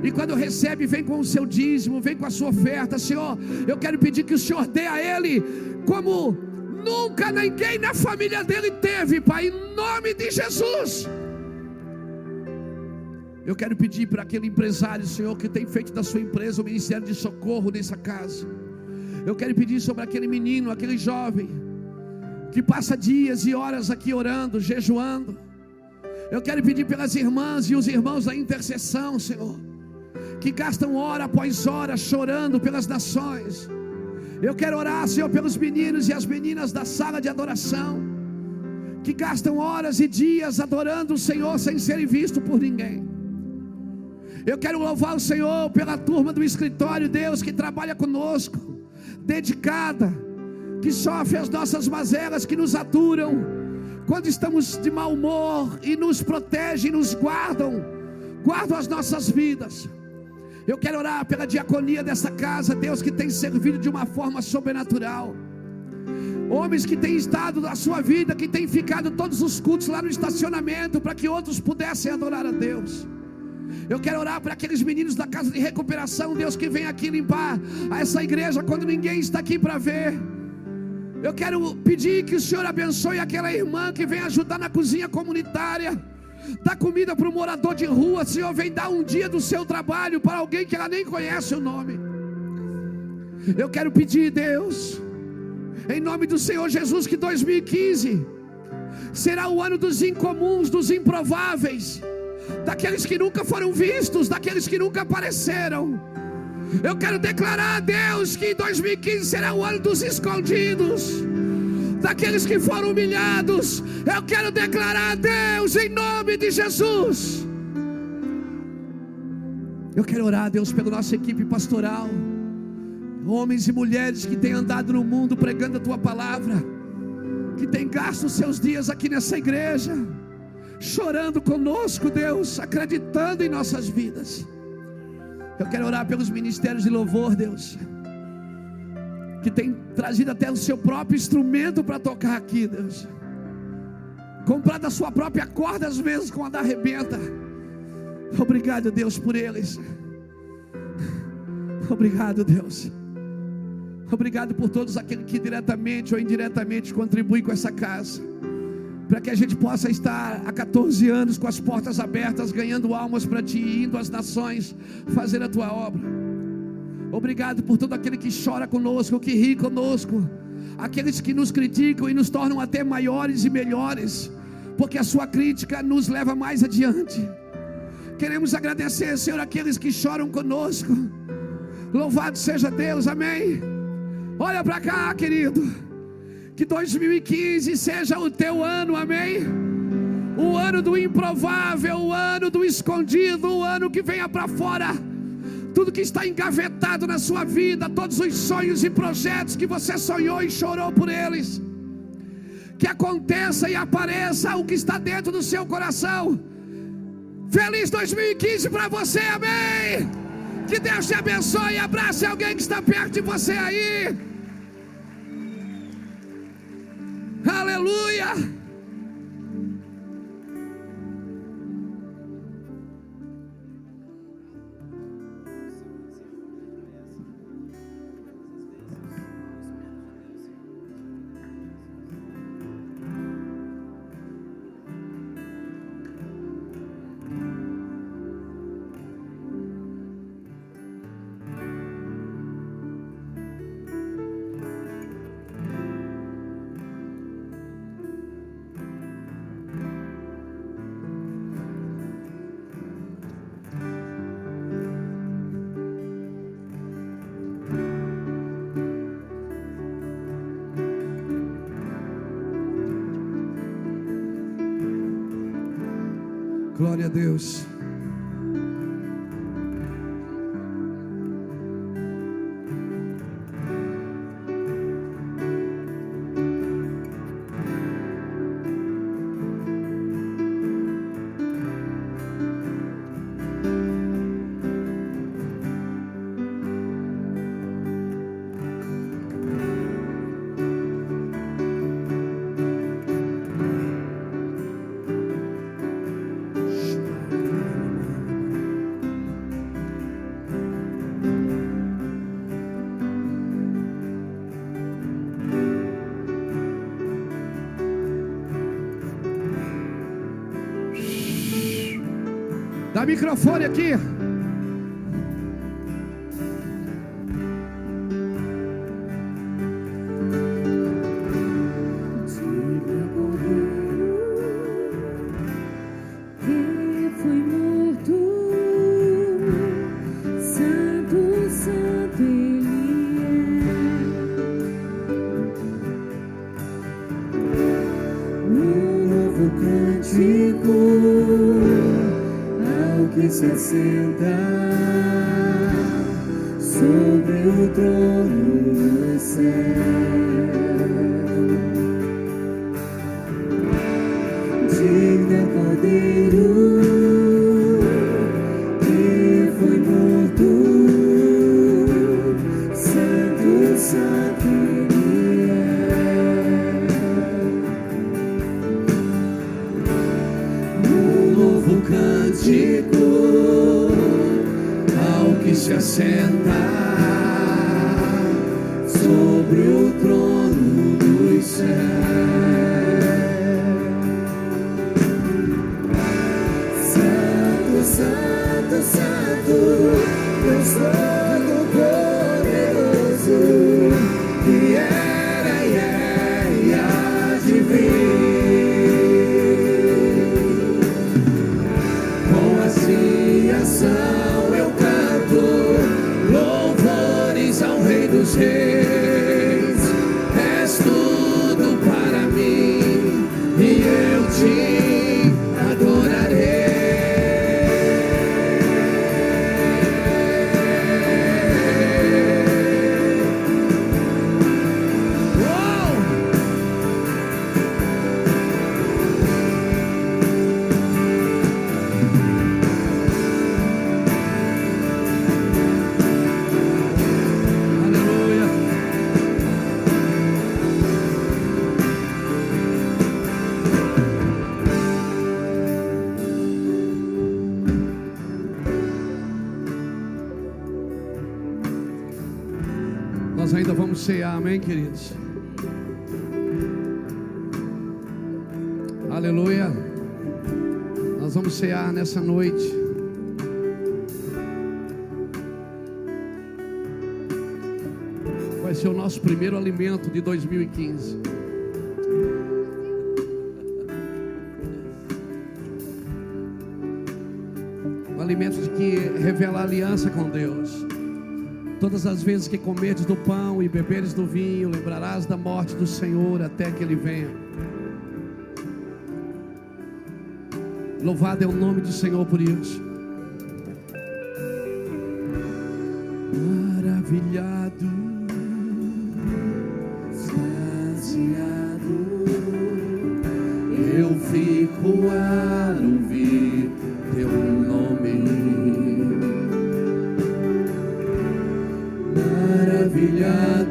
Speaker 1: E quando recebe, vem com o seu dízimo, vem com a sua oferta, Senhor. Eu quero pedir que o Senhor dê a ele como nunca ninguém na família dele teve, Pai, em nome de Jesus. Eu quero pedir para aquele empresário, Senhor, que tem feito da sua empresa o ministério de socorro nessa casa. Eu quero pedir sobre aquele menino, aquele jovem, que passa dias e horas aqui orando, jejuando. Eu quero pedir pelas irmãs e os irmãos da intercessão, Senhor, que gastam hora após hora chorando pelas nações. Eu quero orar, Senhor, pelos meninos e as meninas da sala de adoração, que gastam horas e dias adorando o Senhor sem serem vistos por ninguém. Eu quero louvar o Senhor pela turma do escritório, Deus, que trabalha conosco, dedicada, que sofre as nossas mazelas, que nos aturam quando estamos de mau humor e nos protegem, nos guardam, guardam as nossas vidas. Eu quero orar pela diaconia dessa casa, Deus, que tem servido de uma forma sobrenatural. Homens que têm estado na sua vida, que têm ficado todos os cultos lá no estacionamento, para que outros pudessem adorar a Deus. Eu quero orar para aqueles meninos da casa de recuperação, Deus, que vem aqui limpar essa igreja quando ninguém está aqui para ver. Eu quero pedir que o Senhor abençoe aquela irmã que vem ajudar na cozinha comunitária. Dá comida para o morador de rua, Senhor, vem dar um dia do seu trabalho para alguém que ela nem conhece o nome. Eu quero pedir, Deus, em nome do Senhor Jesus, que 2015 será o ano dos incomuns, dos improváveis daqueles que nunca foram vistos, daqueles que nunca apareceram. Eu quero declarar a Deus que 2015 será o ano dos escondidos, daqueles que foram humilhados. Eu quero declarar a Deus em nome de Jesus. Eu quero orar Deus pela nossa equipe pastoral, homens e mulheres que têm andado no mundo pregando a tua palavra, que têm gasto seus dias aqui nessa igreja chorando conosco, Deus, acreditando em nossas vidas. Eu quero orar pelos ministérios de louvor, Deus, que tem trazido até o seu próprio instrumento para tocar aqui, Deus. Comprado a sua própria corda, às vezes com a da arrebenta. Obrigado, Deus, por eles. Obrigado, Deus. Obrigado por todos aqueles que diretamente ou indiretamente contribuem com essa casa para que a gente possa estar há 14 anos com as portas abertas, ganhando almas para ti, indo às nações, fazer a tua obra. Obrigado por todo aquele que chora conosco, que ri conosco, aqueles que nos criticam e nos tornam até maiores e melhores, porque a sua crítica nos leva mais adiante. Queremos agradecer, Senhor, aqueles que choram conosco. Louvado seja Deus, amém. Olha para cá, querido. Que 2015 seja o teu ano, amém. O ano do improvável, o ano do escondido, o ano que venha para fora tudo que está engavetado na sua vida, todos os sonhos e projetos que você sonhou e chorou por eles, que aconteça e apareça o que está dentro do seu coração. Feliz 2015 para você, amém. Que Deus te abençoe e abrace alguém que está perto de você aí. Aleluia. Deus. Microfone aqui. Cear, amém, queridos? Aleluia. Nós vamos cear nessa noite. vai ser o nosso primeiro alimento de 2015. O alimento que revela aliança com Deus. Todas as vezes que comeres do pão e beberes do vinho, lembrarás da morte do Senhor até que ele venha. Louvado é o nome do Senhor por isso. Maravilhado, extasiado, eu fico a ouvir Maravilhado,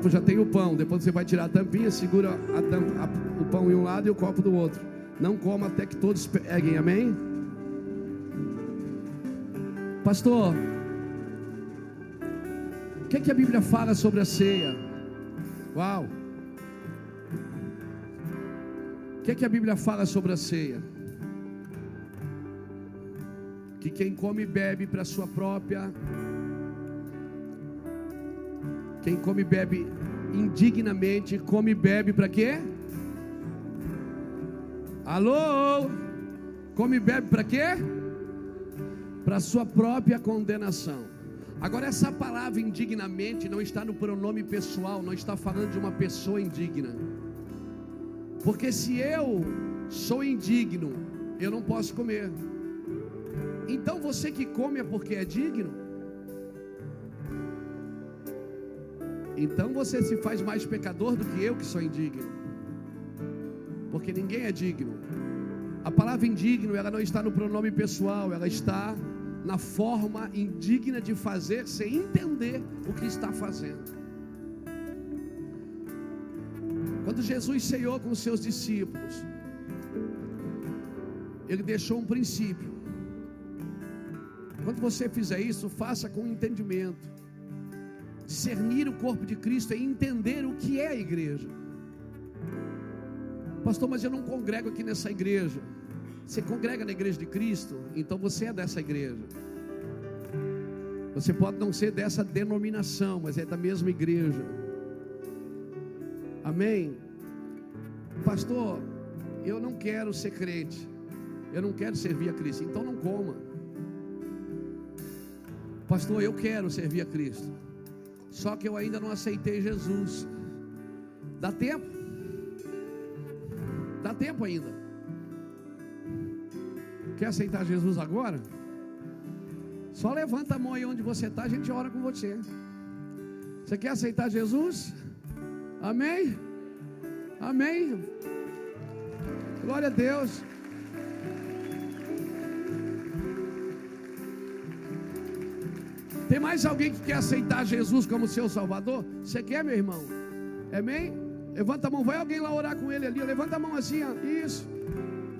Speaker 1: copo já tem o pão. Depois você vai tirar a tampinha, segura a tampa- a- o pão em um lado e o copo do outro. Não coma até que todos peguem, amém? Pastor, o que, que a Bíblia fala sobre a ceia? Uau! O que, que a Bíblia fala sobre a ceia? Que quem come bebe para sua própria. Quem come e bebe indignamente, come e bebe para quê? Alô? Come e bebe para quê? Para sua própria condenação. Agora, essa palavra indignamente não está no pronome pessoal, não está falando de uma pessoa indigna. Porque se eu sou indigno, eu não posso comer. Então você que come é porque é digno? Então você se faz mais pecador do que eu que sou indigno. Porque ninguém é digno. A palavra indigno, ela não está no pronome pessoal, ela está na forma indigna de fazer sem entender o que está fazendo. Quando Jesus ceiou com os seus discípulos, ele deixou um princípio. Quando você fizer isso, faça com entendimento. Discernir o corpo de Cristo é entender o que é a igreja. Pastor, mas eu não congrego aqui nessa igreja. Você congrega na igreja de Cristo, então você é dessa igreja. Você pode não ser dessa denominação, mas é da mesma igreja. Amém? Pastor, eu não quero ser crente. Eu não quero servir a Cristo. Então não coma. Pastor, eu quero servir a Cristo. Só que eu ainda não aceitei Jesus. Dá tempo? Dá tempo ainda. Quer aceitar Jesus agora? Só levanta a mão aí onde você está, a gente ora com você. Você quer aceitar Jesus? Amém? Amém. Glória a Deus. Tem mais alguém que quer aceitar Jesus como seu Salvador? Você quer, meu irmão? Amém? Levanta a mão, vai alguém lá orar com ele ali. Levanta a mão assim, ó. Isso.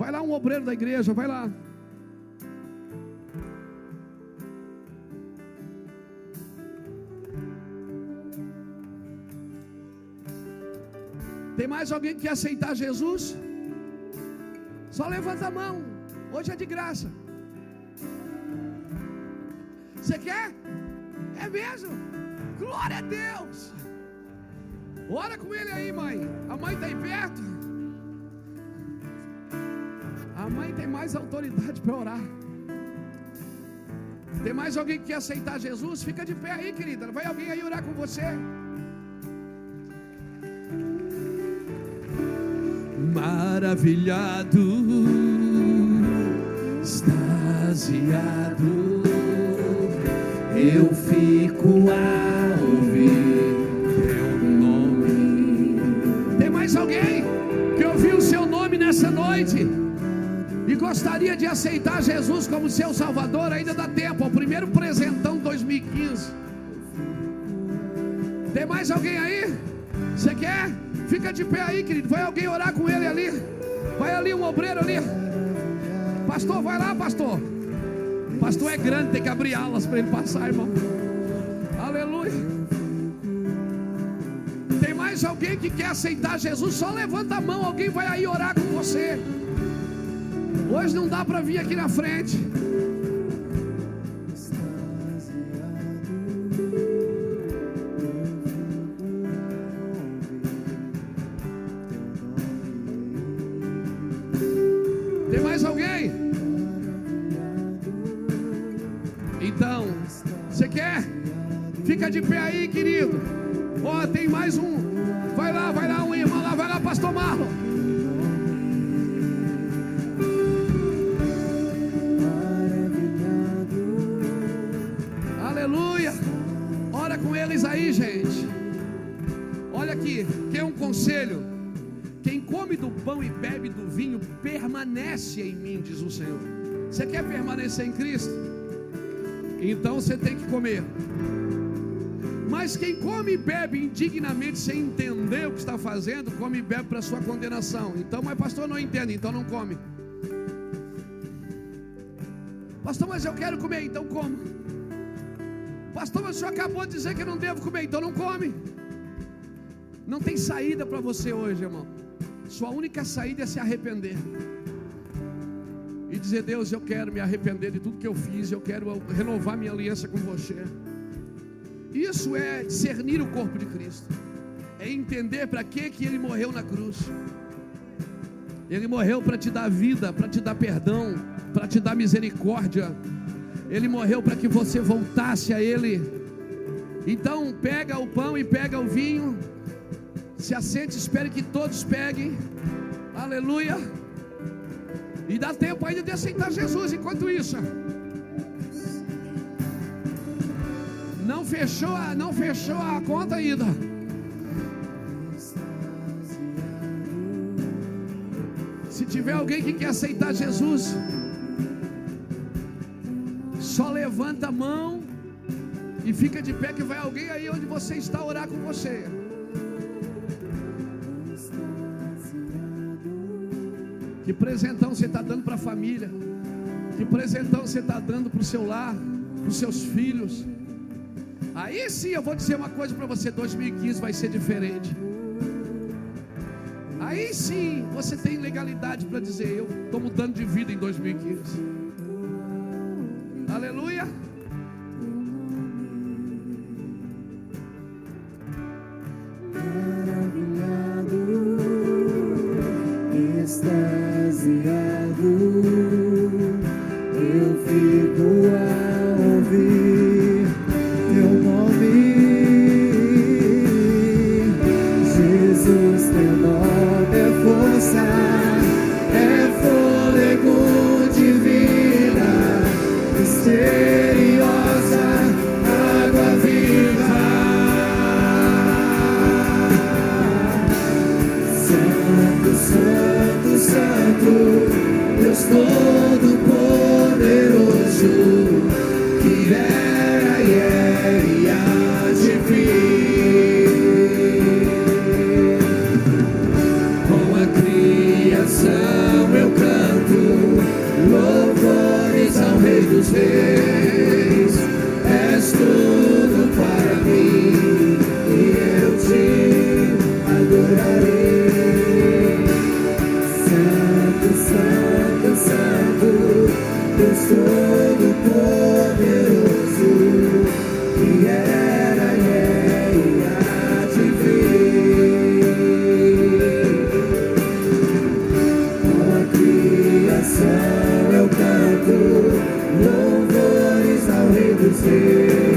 Speaker 1: Vai lá um obreiro da igreja, vai lá. Tem mais alguém que quer aceitar Jesus? Só levanta a mão. Hoje é de graça. Você quer? Mesmo? Glória a Deus. Ora com ele aí, mãe. A mãe está aí perto. A mãe tem mais autoridade para orar. Tem mais alguém que quer aceitar Jesus? Fica de pé aí, querida. Vai alguém aí orar com você. Maravilhado, extasiado fico a ouvir teu nome. Tem mais alguém que ouviu o seu nome nessa noite e gostaria de aceitar Jesus como seu Salvador? Ainda dá tempo, o primeiro presentão 2015. Tem mais alguém aí? Você quer? Fica de pé aí, querido. Vai alguém orar com ele ali. Vai ali um obreiro ali. Pastor, vai lá, pastor. Pastor é grande, tem que abrir alas para ele passar, irmão. Que quer aceitar Jesus? Só levanta a mão, alguém vai aí orar com você. Hoje não dá para vir aqui na frente. Permanece em mim, diz o Senhor. Você quer permanecer em Cristo? Então você tem que comer. Mas quem come e bebe indignamente, sem entender o que está fazendo, come e bebe para sua condenação. Então, mas pastor não entende, então não come. Pastor, mas eu quero comer, então como. Pastor, mas o senhor acabou de dizer que eu não devo comer, então não come. Não tem saída para você hoje, irmão. Sua única saída é se arrepender. E dizer, Deus, eu quero me arrepender de tudo que eu fiz, eu quero renovar minha aliança com você. Isso é discernir o corpo de Cristo. É entender para que que ele morreu na cruz. Ele morreu para te dar vida, para te dar perdão, para te dar misericórdia. Ele morreu para que você voltasse a ele. Então, pega o pão e pega o vinho. Se assente, espere que todos peguem. Aleluia. E dá tempo ainda de aceitar Jesus enquanto isso. Não fechou, a, não fechou a conta ainda. Se tiver alguém que quer aceitar Jesus, só levanta a mão e fica de pé que vai alguém aí onde você está orar com você. Que presentão você está dando para a família? Que presentão você está dando para o seu lar, para os seus filhos? Aí sim eu vou dizer uma coisa para você: 2015 vai ser diferente. Aí sim você tem legalidade para dizer: Eu estou mudando de vida em 2015. dizer.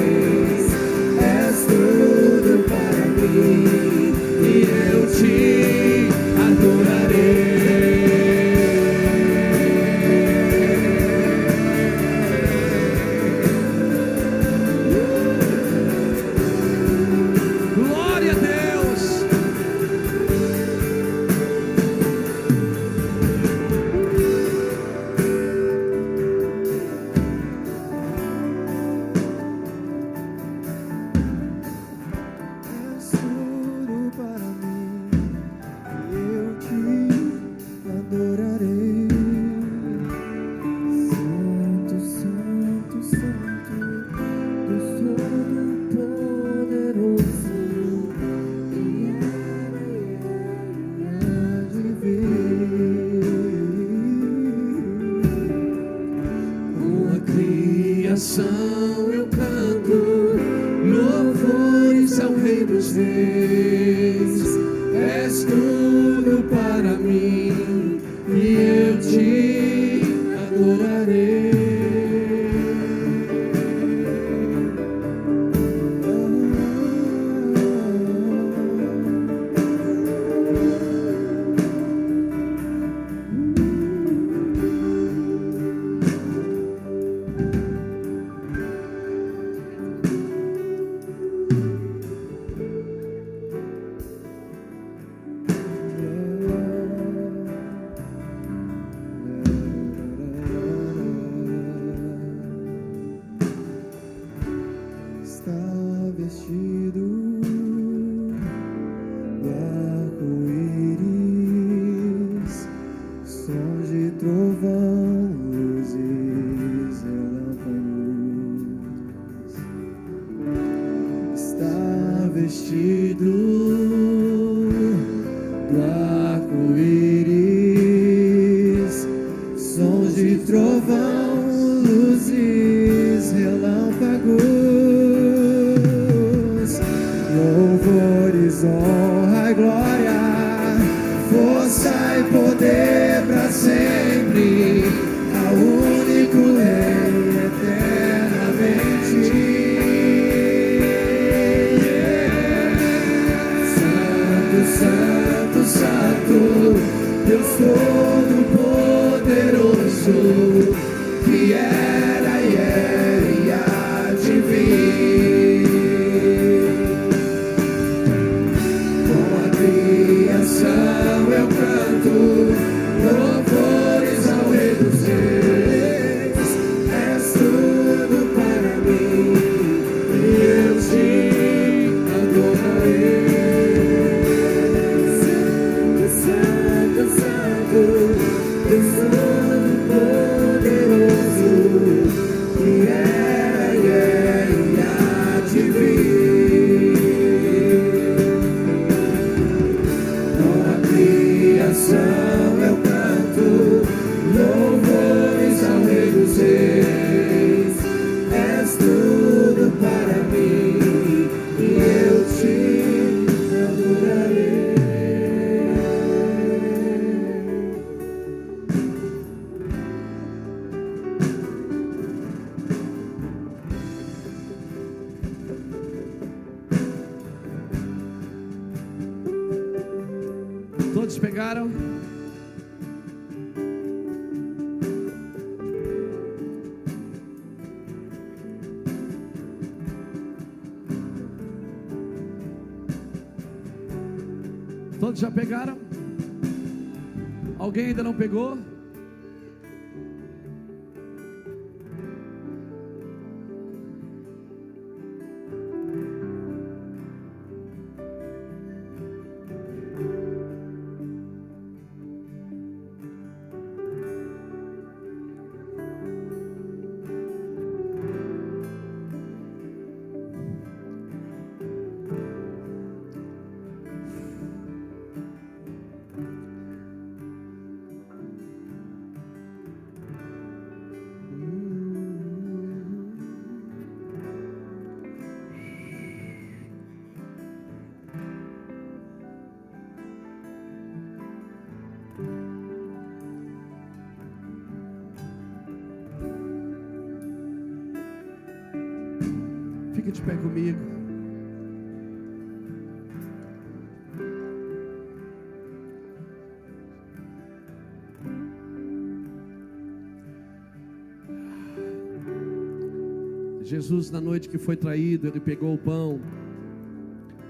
Speaker 1: Jesus, na noite que foi traído, ele pegou o pão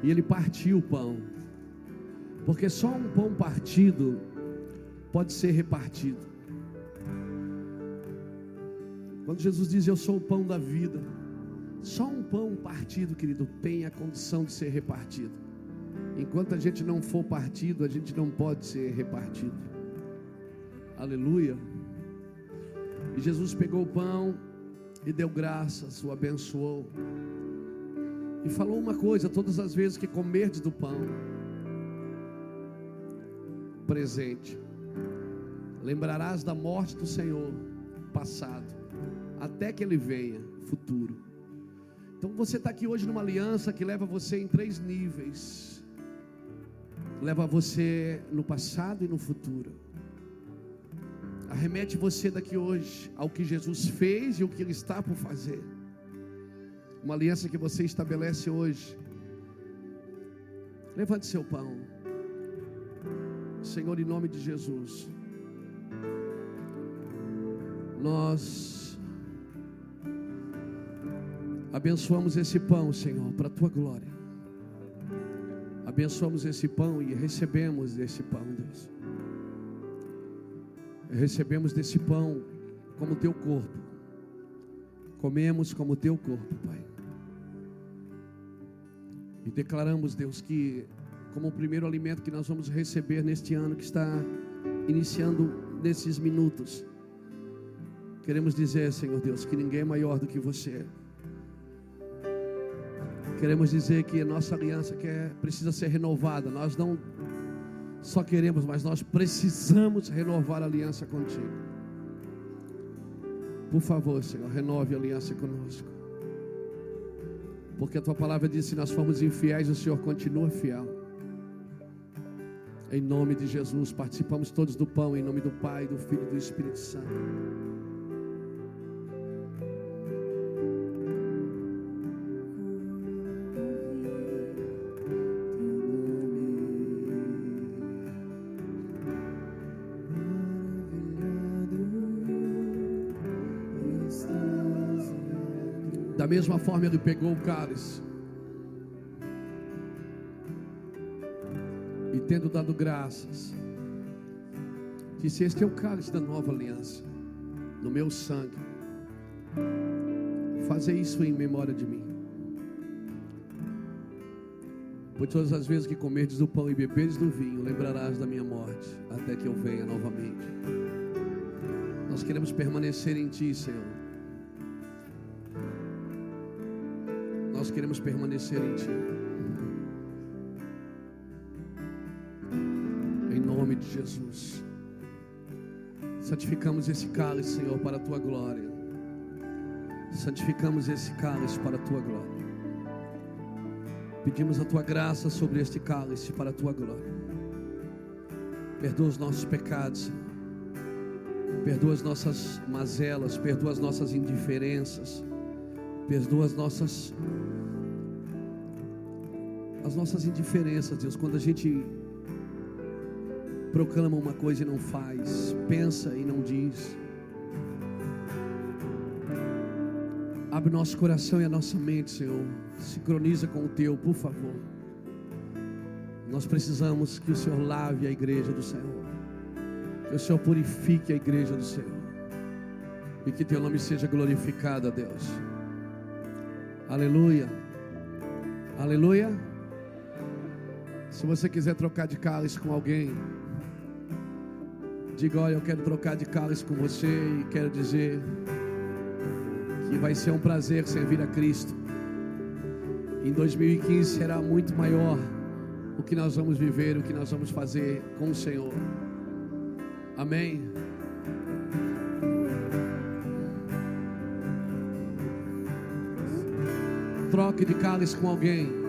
Speaker 1: e ele partiu o pão, porque só um pão partido pode ser repartido. Quando Jesus diz: Eu sou o pão da vida, só um pão partido, querido, tem a condição de ser repartido. Enquanto a gente não for partido, a gente não pode ser repartido. Aleluia. E Jesus pegou o pão e deu graças, o abençoou. E falou uma coisa: todas as vezes que comerdes do pão, presente, lembrarás da morte do Senhor, passado, até que Ele venha, futuro. Então você está aqui hoje numa aliança que leva você em três níveis: leva você no passado e no futuro. Arremete você daqui hoje ao que Jesus fez e o que Ele está por fazer. Uma aliança que você estabelece hoje. Levante seu pão. Senhor, em nome de Jesus. Nós abençoamos esse pão, Senhor, para a tua glória. Abençoamos esse pão e recebemos desse pão, Deus recebemos desse pão como teu corpo, comemos como teu corpo, Pai. E declaramos, Deus, que como o primeiro alimento que nós vamos receber neste ano que está iniciando nesses minutos, queremos dizer, Senhor Deus, que ninguém é maior do que você. Queremos dizer que a nossa aliança quer, precisa ser renovada. Nós não só queremos, mas nós precisamos renovar a aliança contigo. Por favor, Senhor, renove a aliança conosco. Porque a tua palavra diz: se nós formos infiéis, o Senhor continua fiel. Em nome de Jesus, participamos todos do pão, em nome do Pai, do Filho e do Espírito Santo. Mesma forma, ele pegou o cálice. E tendo dado graças, disse: Este é o cálice da nova aliança, no meu sangue. Fazer isso em memória de mim. Por todas as vezes que comerdes do pão e beberes do vinho, lembrarás da minha morte, até que eu venha novamente. Nós queremos permanecer em Ti, Senhor. Queremos permanecer em Ti. Em nome de Jesus. Santificamos esse cálice, Senhor, para a Tua glória. Santificamos esse cálice para a Tua glória. Pedimos a Tua graça sobre este cálice para a Tua glória. Perdoa os nossos pecados, Senhor. Perdoa as nossas mazelas, perdoa as nossas indiferenças, perdoa as nossas as nossas indiferenças, Deus, quando a gente proclama uma coisa e não faz, pensa e não diz. Abre nosso coração e a nossa mente, Senhor. Sincroniza com o teu, por favor. Nós precisamos que o Senhor lave a igreja do Senhor. Que o Senhor purifique a igreja do Senhor. E que teu nome seja glorificado, Deus. Aleluia. Aleluia. Se você quiser trocar de cálice com alguém, diga: Olha, eu quero trocar de cálice com você e quero dizer que vai ser um prazer servir a Cristo. Em 2015 será muito maior o que nós vamos viver, o que nós vamos fazer com o Senhor. Amém. Troque de cálice com alguém.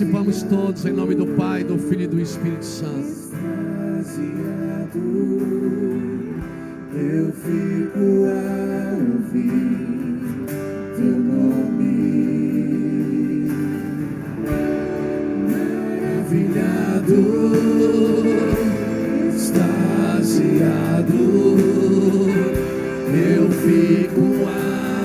Speaker 1: participamos todos em nome do Pai, do Filho e do Espírito Santo.
Speaker 2: Eu fico a ouvir teu nome, maravilhado, extasiado. Eu fico a ouvir.